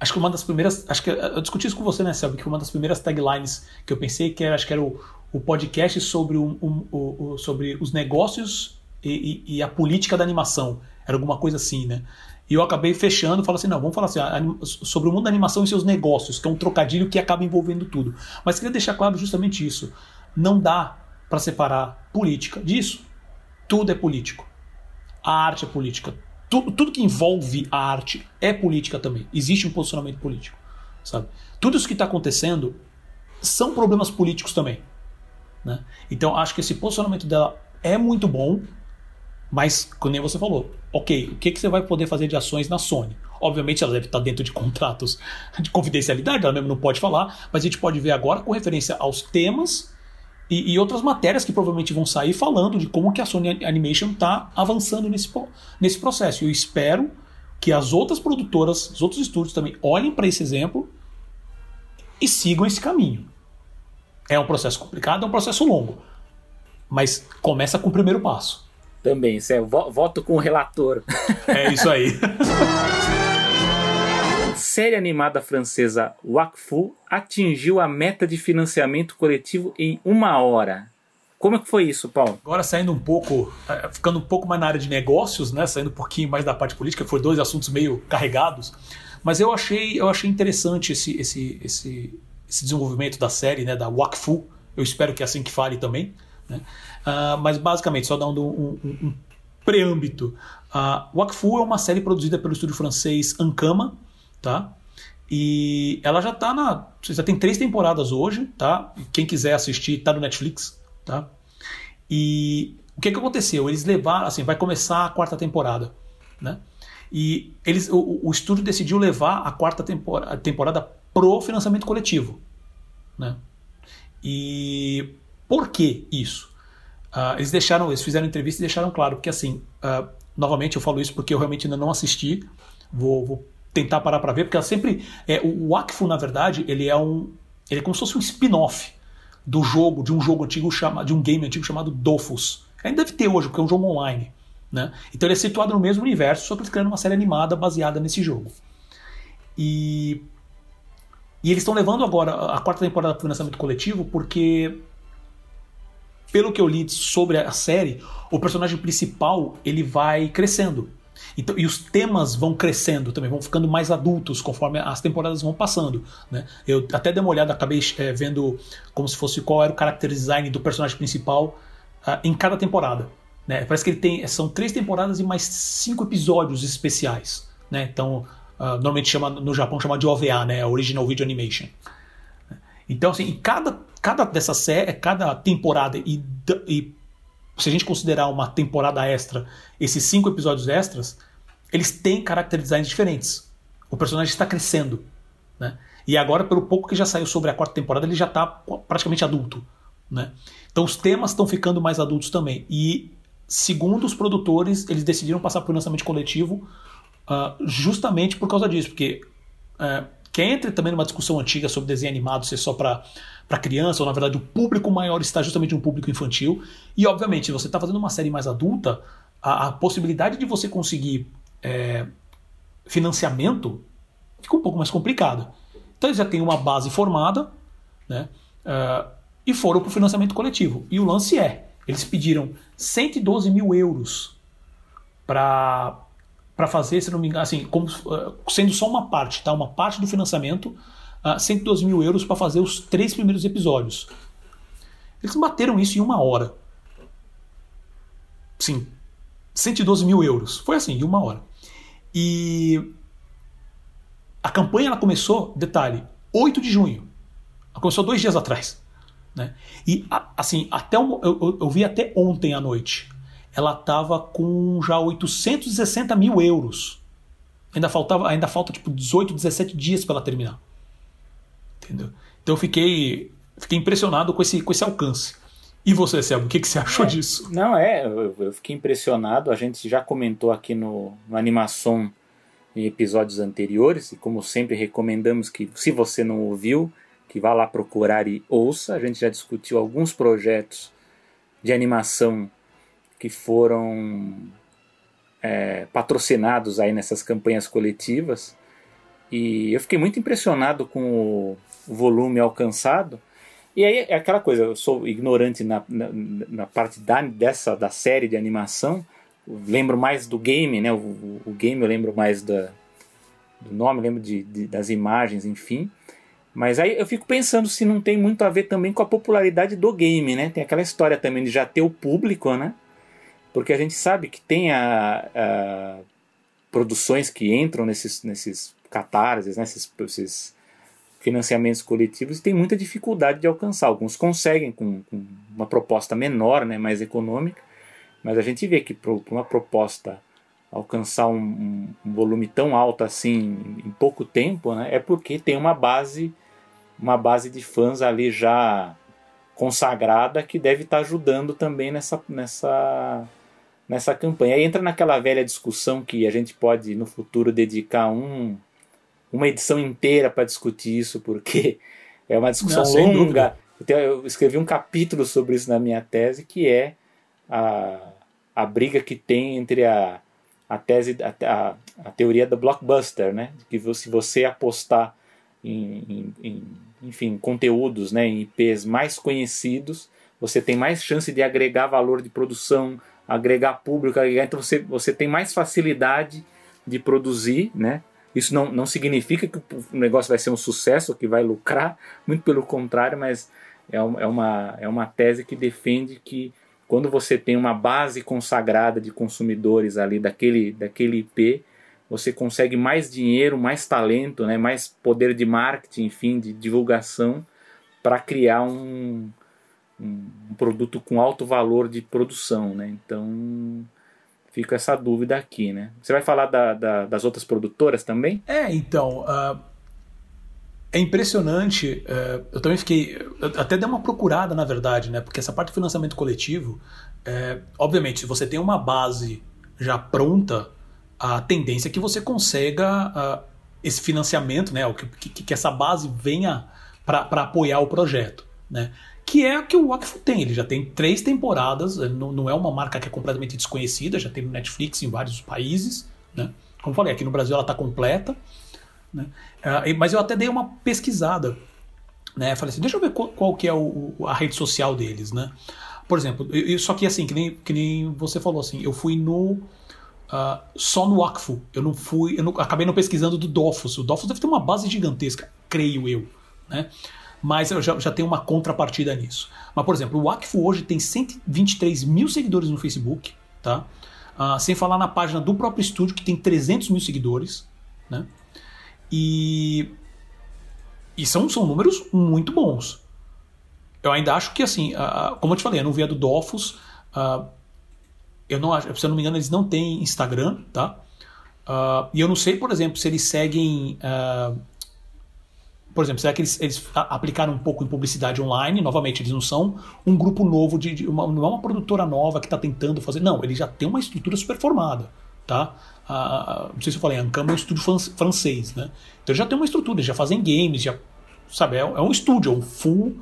Acho que uma das primeiras. Acho que eu discuti isso com você, né, Selby? Que uma das primeiras taglines que eu pensei que era, acho que era o, o podcast sobre, um, um, o, o, sobre os negócios e, e, e, a política da animação. Era alguma coisa assim, né? E eu acabei fechando, falando assim, não, vamos falar assim, sobre o mundo da animação e seus negócios, que é um trocadilho que acaba envolvendo tudo. Mas queria deixar claro justamente isso. Não dá para separar política disso. Tudo é político. A arte é política tudo, tudo que envolve a arte é política também. Existe um posicionamento político, sabe? Tudo isso que está acontecendo são problemas políticos também. Né? Então acho que esse posicionamento dela é muito bom, mas como você falou, ok, o que, que você vai poder fazer de ações na Sony? Obviamente ela deve estar dentro de contratos de confidencialidade, ela mesmo não pode falar, mas a gente pode ver agora com referência aos temas e, e, outras matérias que provavelmente vão sair falando de como que a Sony Animation está avançando nesse, nesse processo. Eu espero que as outras produtoras, os outros estúdios também olhem para esse exemplo e sigam esse caminho. É um processo complicado, é um processo longo, mas começa com o primeiro passo. Também, é voto com o relator. É isso aí. série animada francesa Wakfu atingiu a meta de financiamento coletivo em uma hora. Como é que foi isso, Paulo? Agora saindo um pouco, é, ficando um pouco mais na área de negócios, né? Saindo um pouquinho mais da parte política, foram dois assuntos meio carregados. Mas eu achei, eu achei interessante esse, esse, esse, esse desenvolvimento da série, né? Da Wakfu. Eu espero que é assim que fale também. Né? Uh, mas basicamente, só dando um, um, um preâmbito. Uh, Wakfu é uma série produzida pelo estúdio francês Ankama, tá? E ela já tá na. Já tem três temporadas hoje, tá? Quem quiser assistir, tá no Netflix, tá? E o que, que aconteceu? Eles levaram, assim, vai começar a quarta temporada, né? E eles, o, o estúdio decidiu levar a quarta temporada, temporada pro financiamento coletivo, né? E por que isso? Uh, eles deixaram, eles fizeram entrevista e deixaram claro, porque assim, uh, novamente eu falo isso porque eu realmente ainda não assisti, vou, vou tentar parar para ver, porque ela sempre. É, o, o Akfu, na verdade, ele é um. Ele é como se fosse um spin-off do jogo, de um jogo antigo chamado. de um game antigo chamado Dofus. Ainda deve ter hoje, porque é um jogo online. Né? Então ele é situado no mesmo universo, só que eles criando uma série animada baseada nesse jogo. E. E eles estão levando agora a quarta temporada para financiamento coletivo, porque. Pelo que eu li sobre a série, o personagem principal ele vai crescendo. Então, e os temas vão crescendo também, vão ficando mais adultos conforme as temporadas vão passando. Né? Eu até dei uma olhada, acabei é, vendo como se fosse qual era o character design do personagem principal uh, em cada temporada. Né? Parece que ele tem. São três temporadas e mais cinco episódios especiais. Né? Então, uh, normalmente chama, no Japão chama de OVA, né? Original Video Animation. Então, assim, cada, cada dessa série, cada temporada e, e se a gente considerar uma temporada extra, esses cinco episódios extras, eles têm character designs diferentes. O personagem está crescendo. Né? E agora, pelo pouco que já saiu sobre a quarta temporada, ele já está praticamente adulto. Né? Então os temas estão ficando mais adultos também. E, segundo os produtores, eles decidiram passar por lançamento coletivo uh, justamente por causa disso. Porque uh, que entra também numa discussão antiga sobre desenho animado ser só para criança, ou na verdade o público maior está justamente um público infantil. E, obviamente, se você está fazendo uma série mais adulta, a, a possibilidade de você conseguir é, financiamento fica um pouco mais complicada. Então eles já têm uma base formada, né? Uh, e foram para o financiamento coletivo. E o lance é: eles pediram 112 mil euros para para fazer, se não me engano, assim, como, uh, sendo só uma parte, tá? Uma parte do financiamento, uh, 112 mil euros para fazer os três primeiros episódios. Eles bateram isso em uma hora. Sim, 112 mil euros. Foi assim, em uma hora. E a campanha ela começou, detalhe, 8 de junho. Ela começou dois dias atrás. Né? E assim, até um, eu, eu, vi até ontem à noite. Ela estava com já 860 mil euros. Ainda faltava, ainda falta tipo 18, 17 dias para ela terminar. Entendeu? Então eu fiquei, fiquei impressionado com esse, com esse alcance. E você, Selmo, o que, que você achou é, disso? Não, é, eu, eu, fiquei impressionado. A gente já comentou aqui no, no Animação em episódios anteriores, e como sempre recomendamos que, se você não ouviu, que vá lá procurar e ouça. A gente já discutiu alguns projetos de animação que foram é, patrocinados aí nessas campanhas coletivas. E eu fiquei muito impressionado com o volume alcançado. E aí é aquela coisa, eu sou ignorante na, na, na parte da, dessa, da série de animação, lembro mais do game, né? O, o game eu lembro mais da, do nome, lembro de, de, das imagens, enfim. Mas aí eu fico pensando se não tem muito a ver também com a popularidade do game, né? Tem aquela história também de já ter o público, né? Porque a gente sabe que tem a, a produções que entram nesses, nesses catarses, né? esses, esses financiamentos coletivos e tem muita dificuldade de alcançar. Alguns conseguem com, com uma proposta menor, né? mais econômica, mas a gente vê que para uma proposta alcançar um, um, volume tão alto assim em pouco tempo, né, é porque tem uma base, uma base de fãs ali já consagrada que deve estar tá ajudando também nessa, nessa, nessa campanha. Aí entra naquela velha discussão que a gente pode no futuro dedicar um, uma edição inteira para discutir isso, porque é uma discussão Não, longa. Eu escrevi um capítulo sobre isso na minha tese, que é a a briga que tem entre a, a tese, a, a, a teoria do blockbuster, né? Que se você apostar em, em, em, enfim, conteúdos, né, em IPs mais conhecidos, você tem mais chance de agregar valor de produção, agregar público, agregar, então você, você tem mais facilidade de produzir, né? Isso não, não significa que o negócio vai ser um sucesso, que vai lucrar, muito pelo contrário, mas é, é, uma, é uma tese que defende que quando você tem uma base consagrada de consumidores ali daquele, daquele IP, você consegue mais dinheiro, mais talento, né, mais poder de marketing, enfim, de divulgação para criar um, um, produto com alto valor de produção. Né? Então fica essa dúvida aqui. Né? Você vai falar da, da, das outras produtoras também? É, então. Uh é impressionante. É, eu também fiquei. Eu até dei uma procurada, na verdade, né? Porque essa parte do financiamento coletivo, é, obviamente, se você tem uma base já pronta, a tendência é que você consiga uh, esse financiamento, né? Que, que, que essa base venha para apoiar o projeto, né? Que é o que o Wakfu tem. Ele já tem três temporadas, não, não é uma marca que é completamente desconhecida, já tem no Netflix em vários países, né? Como falei, aqui no Brasil ela está completa. Né? Uh, mas eu até dei uma pesquisada. Né? Falei assim, deixa eu ver qual, qual que é o, a rede social deles. Né? Por exemplo, eu, só que assim, que nem, que nem você falou assim, eu fui no. Uh, só no Wakfu. Eu não fui. Eu não, acabei não pesquisando do Dofus. O Dofus deve ter uma base gigantesca, creio eu. Né? Mas eu já, já tenho uma contrapartida nisso. Mas, por exemplo, o Wakfu hoje tem 123 mil seguidores no Facebook, tá? Uh, sem falar na página do próprio estúdio, que tem 300 mil seguidores, né? E, e são, são números muito bons. Eu ainda acho que, assim, uh, como eu te falei, eu não vi a do Dofus, eu não acho, se eu não me engano, eles não têm Instagram, tá? e eu não sei, por exemplo, se eles seguem por exemplo, será que eles, eles aplicaram um pouco em publicidade online? Novamente, eles não são um grupo novo, de, de uma, não é uma produtora nova que está tentando fazer. Não, eles já têm uma estrutura super formada. Tá? Não sei se eu falei, a Ancam é um estúdio francês. Né? Então eles já tem uma estrutura, eles já fazem games, já, sabe, é, é um estúdio, é um full.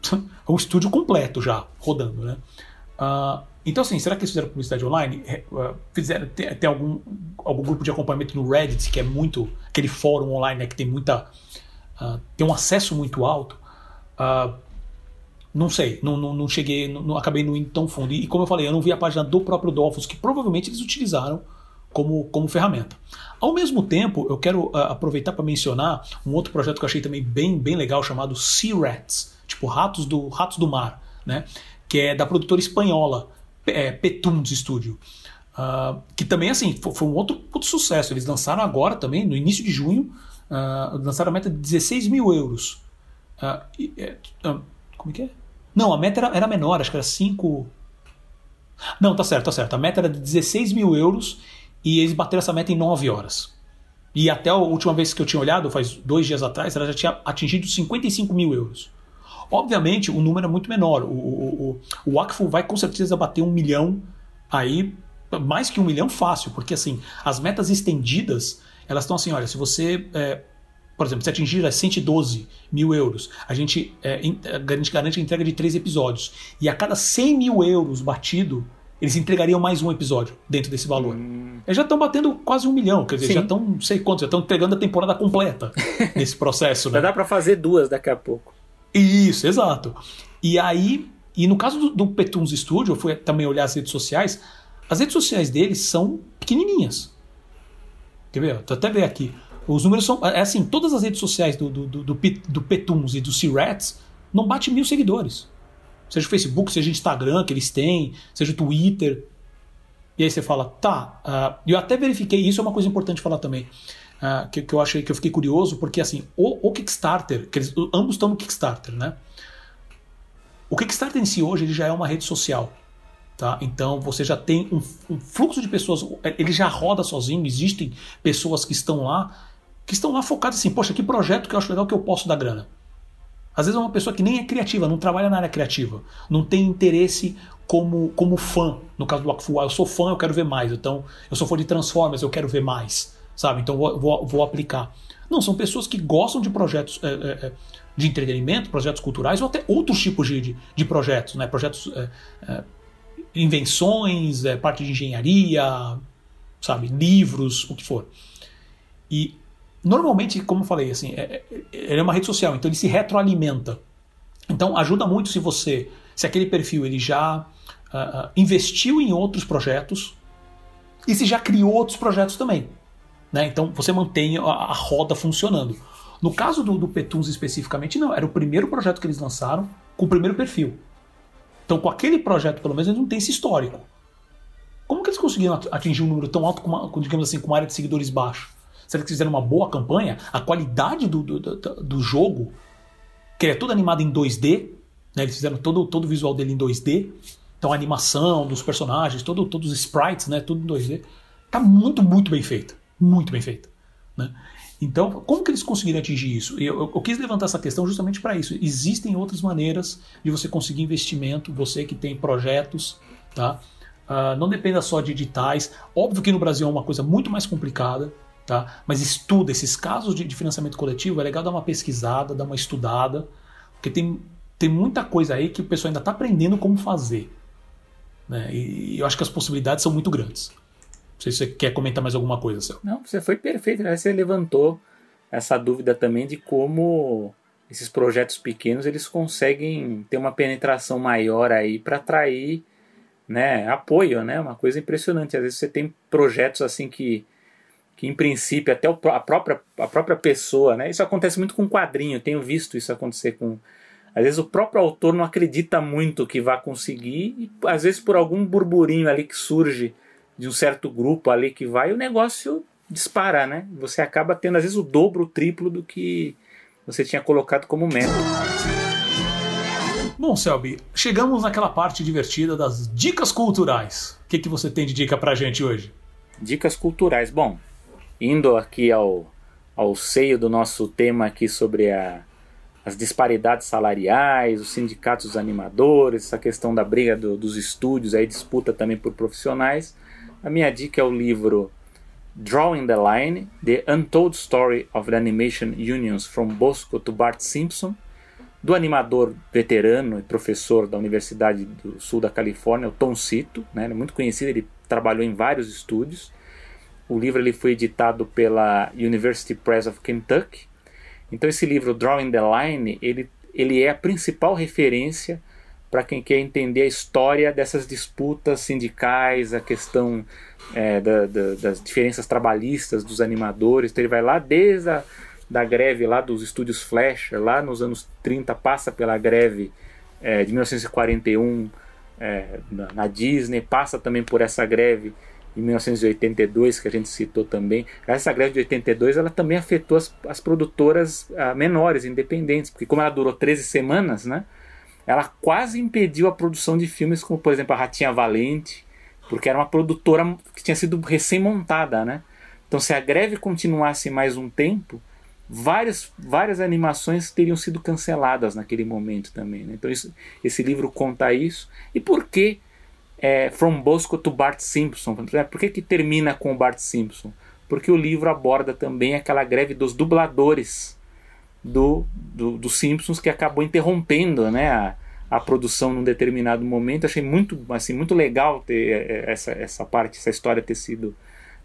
é um estúdio completo já rodando. Né? Ah, então, assim, será que eles fizeram publicidade online? É, é, fizeram, tem, tem algum, algum grupo de acompanhamento no Reddit, que é muito. aquele fórum online né, que tem muita uh, tem um acesso muito alto, uh, não sei, não, não, não cheguei, não, não, acabei não indo tão fundo. E, como eu falei, eu não vi a página do próprio Dolphus, que provavelmente eles utilizaram como, como ferramenta. Ao mesmo tempo, eu quero uh, aproveitar para mencionar um outro projeto que eu achei também bem, bem legal, chamado Sea Rats, tipo ratos do, ratos do mar, né? que é da produtora espanhola é, Petuns Studio. Uh, que também assim foi, foi um outro, outro sucesso. Eles lançaram agora também, no início de junho, uh, lançaram a meta de 16 mil euros. Uh, e, uh, como é que é? Não, a meta era, era, menor, acho que era 5. Não, tá certo, tá certo. A meta era de 16 mil euros e eles bateram essa meta em 9 horas. E até a última vez que eu tinha olhado, faz dois dias atrás, ela já tinha atingido 55 mil euros. Obviamente, o número é muito menor. O, o, o, o vai com certeza bater um milhão aí, mais que um milhão fácil, porque assim, as metas estendidas elas estão assim: olha, se você, é, por exemplo, se atingir as 112 mil euros, a gente, é, a gente garante a entrega de três episódios. E a cada 100 mil euros batido, eles entregariam mais um episódio dentro desse valor. Hum. Eles já estão batendo quase um milhão, quer dizer, Sim. já estão, não sei quantos, já estão pegando a temporada completa nesse processo. né? Já dá para fazer duas daqui a pouco. Isso, exato. E aí, e no caso do, do Petuns Studio, eu fui também olhar as redes sociais, as redes sociais deles são pequenininhas. Quer ver? Tô até ver aqui. Os números são. É assim, todas as redes sociais do, do, do, do, do Petuns e do C-Rats não bate mil seguidores. Seja o Facebook, seja o Instagram que eles têm, seja o Twitter. E aí você fala, tá. Uh, eu até verifiquei, isso é uma coisa importante falar também. Uh, que, que, eu achei que eu fiquei curioso, porque assim, o, o Kickstarter, que eles, ambos estão no Kickstarter, né? O Kickstarter em si hoje ele já é uma rede social. Tá? Então você já tem um, um, fluxo de pessoas, ele já roda sozinho, existem pessoas que estão lá, que estão lá focadas assim, poxa, que projeto que eu acho legal que eu posso dar grana. Às vezes é uma pessoa que nem é criativa, não trabalha na área criativa, não tem interesse como, como fã. No caso do Akfu, eu sou fã, eu quero ver mais. Então, eu sou fã de Transformers, eu quero ver mais. Sabe? Então vou, vou, vou aplicar. Não, são pessoas que gostam de projetos é, é, de entretenimento, projetos culturais ou até outros tipos de, de, de projetos, né? Projetos é, invenções, é, parte de engenharia, sabe, livros, o que for. E normalmente, como eu falei, assim, é, é, é uma rede social, então ele se retroalimenta. Então ajuda muito se você, se aquele perfil ele já uh, investiu em outros projetos e se já criou outros projetos também. Né? Então você mantém a, a roda funcionando. No caso do, do Petuns especificamente, não, era o primeiro projeto que eles lançaram com o primeiro perfil. Então, com aquele projeto, pelo menos, eles não têm esse histórico. Como que eles conseguiram atingir um número tão alto, com, uma, digamos assim, com uma área de seguidores baixa? Será que fizeram uma boa campanha? A qualidade do, do, do, do jogo, que ele é todo animado em 2D, né? eles fizeram todo, todo o visual dele em 2D, então a animação dos personagens, todo, todos os sprites, né? tudo em 2D, tá muito, muito bem feita. Muito bem feita. Né? Então, como que eles conseguiram atingir isso? Eu, eu, eu quis levantar essa questão justamente para isso. Existem outras maneiras de você conseguir investimento, você que tem projetos, tá? Uh, não dependa só de editais. Óbvio que no Brasil é uma coisa muito mais complicada, tá? Mas estuda esses casos de, de financiamento coletivo. É legal dar uma pesquisada, dar uma estudada, porque tem, tem muita coisa aí que o pessoal ainda está aprendendo como fazer. Né? E, e eu acho que as possibilidades são muito grandes. Não sei se você quer comentar mais alguma coisa, Céu. Não, você foi perfeito. Né? Você levantou essa dúvida também de como esses projetos pequenos eles conseguem ter uma penetração maior aí para atrair né, apoio, né? Uma coisa impressionante. Às vezes você tem projetos assim que que em princípio até a, própria, a própria pessoa, né? Isso acontece muito com quadrinho, tenho visto isso acontecer com. Às vezes o próprio autor não acredita muito que vai conseguir, e às vezes por algum burburinho ali que surge de um certo grupo ali que vai, o negócio dispara, né? Você acaba tendo às vezes o dobro, o triplo do que você tinha colocado como meta. Bom, Selby, chegamos naquela parte divertida das dicas culturais. O que, que você tem de dica pra gente hoje? Dicas culturais. Bom, indo aqui ao, ao seio do nosso tema aqui sobre a, as disparidades salariais, os sindicatos dos animadores, essa questão da briga do, dos estúdios, aí disputa também por profissionais. A minha dica é o livro Drawing the Line: The Untold Story of the Animation Unions from Bosco to Bart Simpson, do animador veterano e professor da Universidade do Sul da Califórnia, o Tom Cito, né, ele é muito conhecido, ele trabalhou em vários estúdios. O livro ele foi editado pela University Press of Kentucky. Então esse livro Drawing the Line, ele, ele é a principal referência para quem quer entender a história dessas disputas sindicais, a questão é, da, da, das diferenças trabalhistas dos animadores. Então ele vai lá desde a da greve lá dos estúdios Flash, lá nos anos 30, passa pela greve é, de 1941 é, na, na, Disney, passa também por essa greve em 1982 que a gente citou também. Essa greve de 82 ela também afetou as, as produtoras ah, menores, independentes, porque como ela durou 13 semanas, né? Ela quase impediu a produção de filmes como, por exemplo, a Ratinha Valente, porque era uma produtora que tinha sido recém-montada, né? Então, se a greve continuasse mais um tempo, várias, várias animações teriam sido canceladas naquele momento também. Né? Então isso, esse livro conta isso. E por que é, From Bosco to Bart Simpson? Por que, que termina com o Bart Simpson? Porque o livro aborda também aquela greve dos dubladores do, do, do Simpsons que acabou interrompendo né, a, a produção num determinado momento. Achei muito, assim, muito legal ter é, é, essa, essa parte, essa história ter sido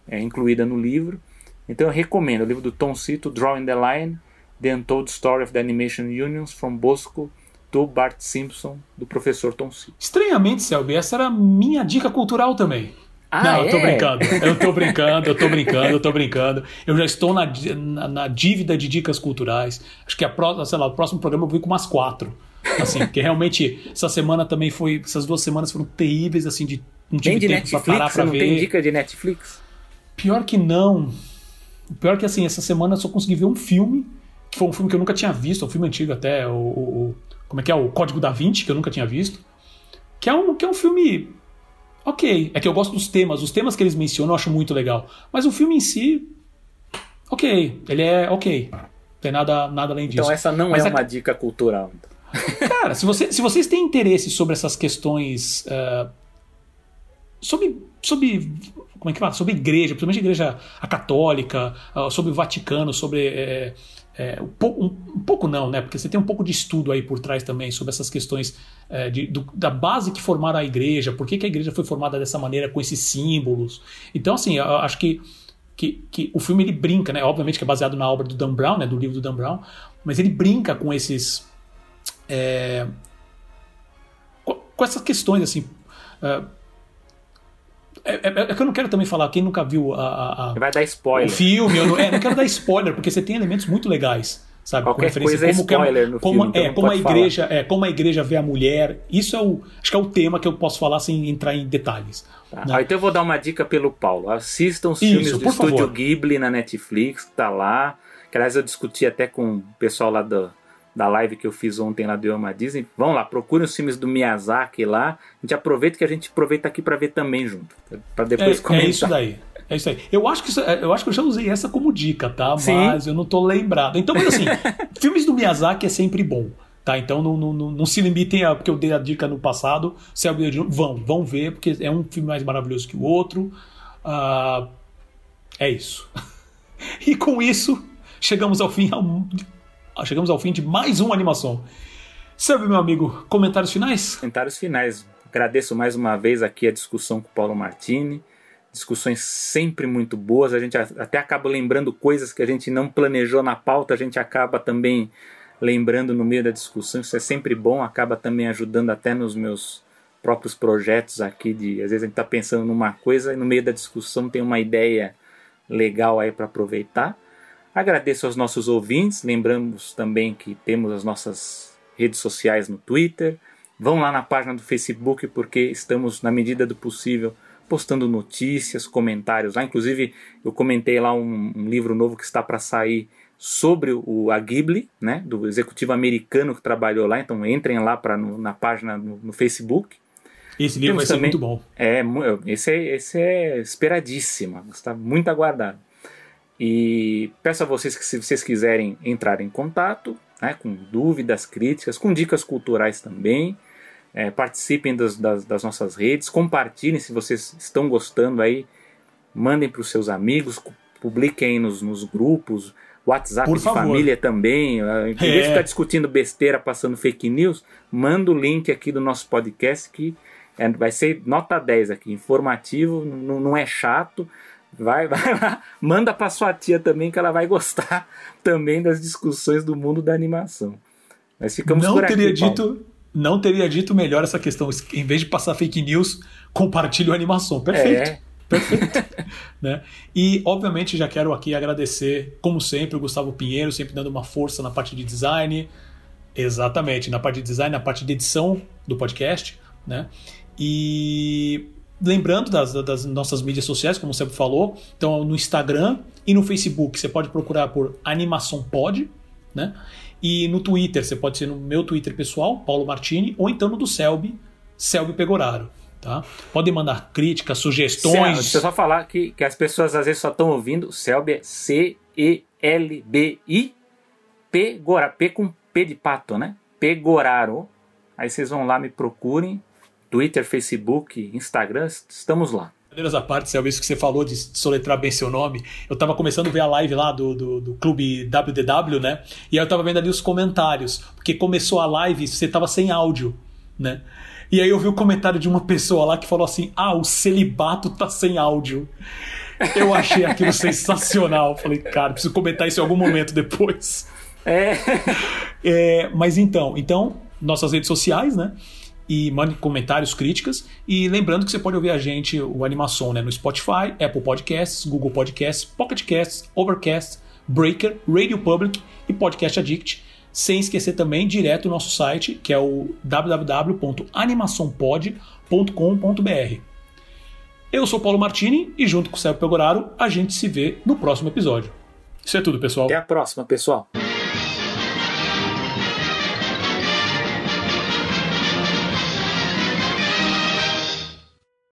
é, incluída no livro. Então eu recomendo o livro do Tom Cito, Drawing the Line, The Untold Story of the Animation Unions, from Bosco to Bart Simpson, do professor Tom Cito. Estranhamente, Selby, essa era minha dica cultural também. Ah, não, é? eu tô brincando. Eu tô brincando, eu tô brincando, eu tô brincando. Eu já estou na, na, na dívida de dicas culturais. Acho que a próxima, sei lá, o próximo programa eu vou com umas quatro. Assim, porque realmente essa semana também foi. Essas duas semanas foram terríveis, assim, de não tive de tempo Netflix, pra parar pra não ver. Tem dica de Netflix? Pior que não. O pior é que assim, essa semana eu só consegui ver um filme, que foi um filme que eu nunca tinha visto, um filme antigo até, o, o como é que é? O Código da Vinci, que eu nunca tinha visto. Que é um, que é um filme. Ok. É que eu gosto dos temas. Os temas que eles mencionam eu acho muito legal. Mas o filme em si. Ok. Ele é ok. Não tem nada, nada além disso. Então essa não Mas é a... uma dica cultural. Então. Cara, se, você, se vocês têm interesse sobre essas questões. Uh, sobre, sobre como é que fala? Sobre igreja, principalmente a igreja a católica, uh, sobre o Vaticano, sobre. É, é, um, pouco, um, pouco não, né? Porque você tem um pouco de estudo aí por trás também sobre essas questões é, de, do, da base que formaram a igreja, por que, que, a igreja foi formada dessa maneira, com esses símbolos. Então, assim, eu acho que, que, que, o filme ele brinca, né? Obviamente que é baseado na obra do Dan Brown, né? Do livro do Dan Brown, mas ele brinca com esses. É, com, essas questões, assim. Uh, é, é, é, que eu não quero também falar, quem nunca viu a, a Vai dar spoiler. o filme, eu não, é, não quero dar spoiler, porque você tem elementos muito legais. Sabe, Qualquer com coisa é spoiler no como, filme, então é, como a igreja, é, como a igreja vê a mulher. Isso é o, acho que é o tema que eu posso falar sem entrar em detalhes. Tá. Né? Ah, então eu vou dar uma dica pelo Paulo. Assistam os Isso, filmes do Estúdio. Ghibli na Netflix, tá lá. Que aliás eu discuti até com o pessoal lá do, da live que eu fiz ontem lá do Yama Disney. Vão lá, procurem os filmes do Miyazaki lá. A gente aproveita que a gente aproveita aqui para ver também junto. para depois é, comentar. É isso daí. É isso aí. Eu acho, que isso, é, eu acho que eu já usei essa como dica, tá? Mas Sim. eu não tô lembrado. Então, mas assim, filmes do Miyazaki é sempre bom. Tá, então não, não, não, se limitem a porque eu dei a dica no passado. Se é vão, vão ver, porque é um filme mais maravilhoso que o outro. Uh, é isso. e com isso, chegamos ao fim chegamos ao fim de mais uma animação. Sabe, meu amigo, comentários finais? Comentários finais. Agradeço mais uma vez aqui a discussão com o Paulo Martini. Discussões sempre muito boas. A gente até acaba lembrando coisas que a gente não planejou na pauta, a gente acaba também lembrando no meio da discussão. Isso é sempre bom, acaba também ajudando até nos meus próprios projetos aqui. De, às vezes a gente está pensando numa coisa e no meio da discussão tem uma ideia legal aí para aproveitar. Agradeço aos nossos ouvintes, lembramos também que temos as nossas redes sociais no Twitter. Vão lá na página do Facebook porque estamos, na medida do possível, postando notícias, comentários lá. Inclusive, eu comentei lá um, um livro novo que está para sair sobre o a Ghibli, né, do executivo americano que trabalhou lá. Então entrem lá para na página no, no, Facebook. Esse livro Temos vai também, ser muito bom. É, esse é, esse é esperadíssimo, está muito aguardado. E peço a vocês que, se vocês quiserem entrar em contato, né, com dúvidas, críticas, com dicas culturais também, é, participem das, das, das, nossas redes, compartilhem se vocês estão gostando aí, mandem para os seus amigos, publiquem nos, nos grupos, WhatsApp Por de favor. família também. Em vez de ficar discutindo besteira, passando fake news, manda o link aqui do nosso podcast que é, vai ser nota 10 aqui, informativo, não é chato. Vai, vai lá, manda para sua tia também que ela vai gostar também das discussões do mundo da animação. Nós ficamos não por aqui, teria Paulo. dito, não teria dito melhor essa questão. Em vez de passar fake news, compartilhe a animação. Perfeito. É. Perfeito. né? E, obviamente, já quero aqui agradecer, como sempre, o Gustavo Pinheiro, sempre dando uma força na parte de design. Exatamente, na parte de design, na parte de edição do podcast. Né? E lembrando das, das, nossas mídias sociais, como você falou, então no Instagram e no Facebook você pode procurar por Animação Pod, né? E no Twitter, você pode ser no meu Twitter pessoal, Paulo Martini, ou então no do Selby, Selby Pegoraro. Tá? Podem mandar críticas, sugestões. Deixa eu só falar que, que as pessoas às vezes só estão ouvindo. Selby é C-E-L-B-I, Pegora, P com P de pato, né? Pegoraro. Aí vocês vão lá, me procurem Twitter, Facebook, Instagram, estamos lá. Brincadeiras à parte, Selva, isso que você falou de soletrar bem seu nome. Eu tava começando a ver a live lá do, do, do clube WDW, né? E aí eu tava vendo ali os comentários, porque começou a live e você tava sem áudio, né? E aí eu vi o comentário de uma pessoa lá que falou assim: Ah, o celibato tá sem áudio. Eu achei aquilo sensacional. Falei, cara, preciso comentar isso em algum momento depois. É. é mas então, então, nossas redes sociais, né? E mande comentários, críticas. E lembrando que você pode ouvir a gente, o Animação, né, no Spotify, Apple Podcasts, Google Podcasts, Pocket Casts, Overcast, Breaker, Radio Public e Podcast Addict. Sem esquecer também direto o nosso site, que é o www.animaçãopod.com.br. Eu sou Paulo Martini e junto com o Sérgio Pegoraro a gente se vê no próximo episódio. Isso é tudo, pessoal. Até a próxima, pessoal.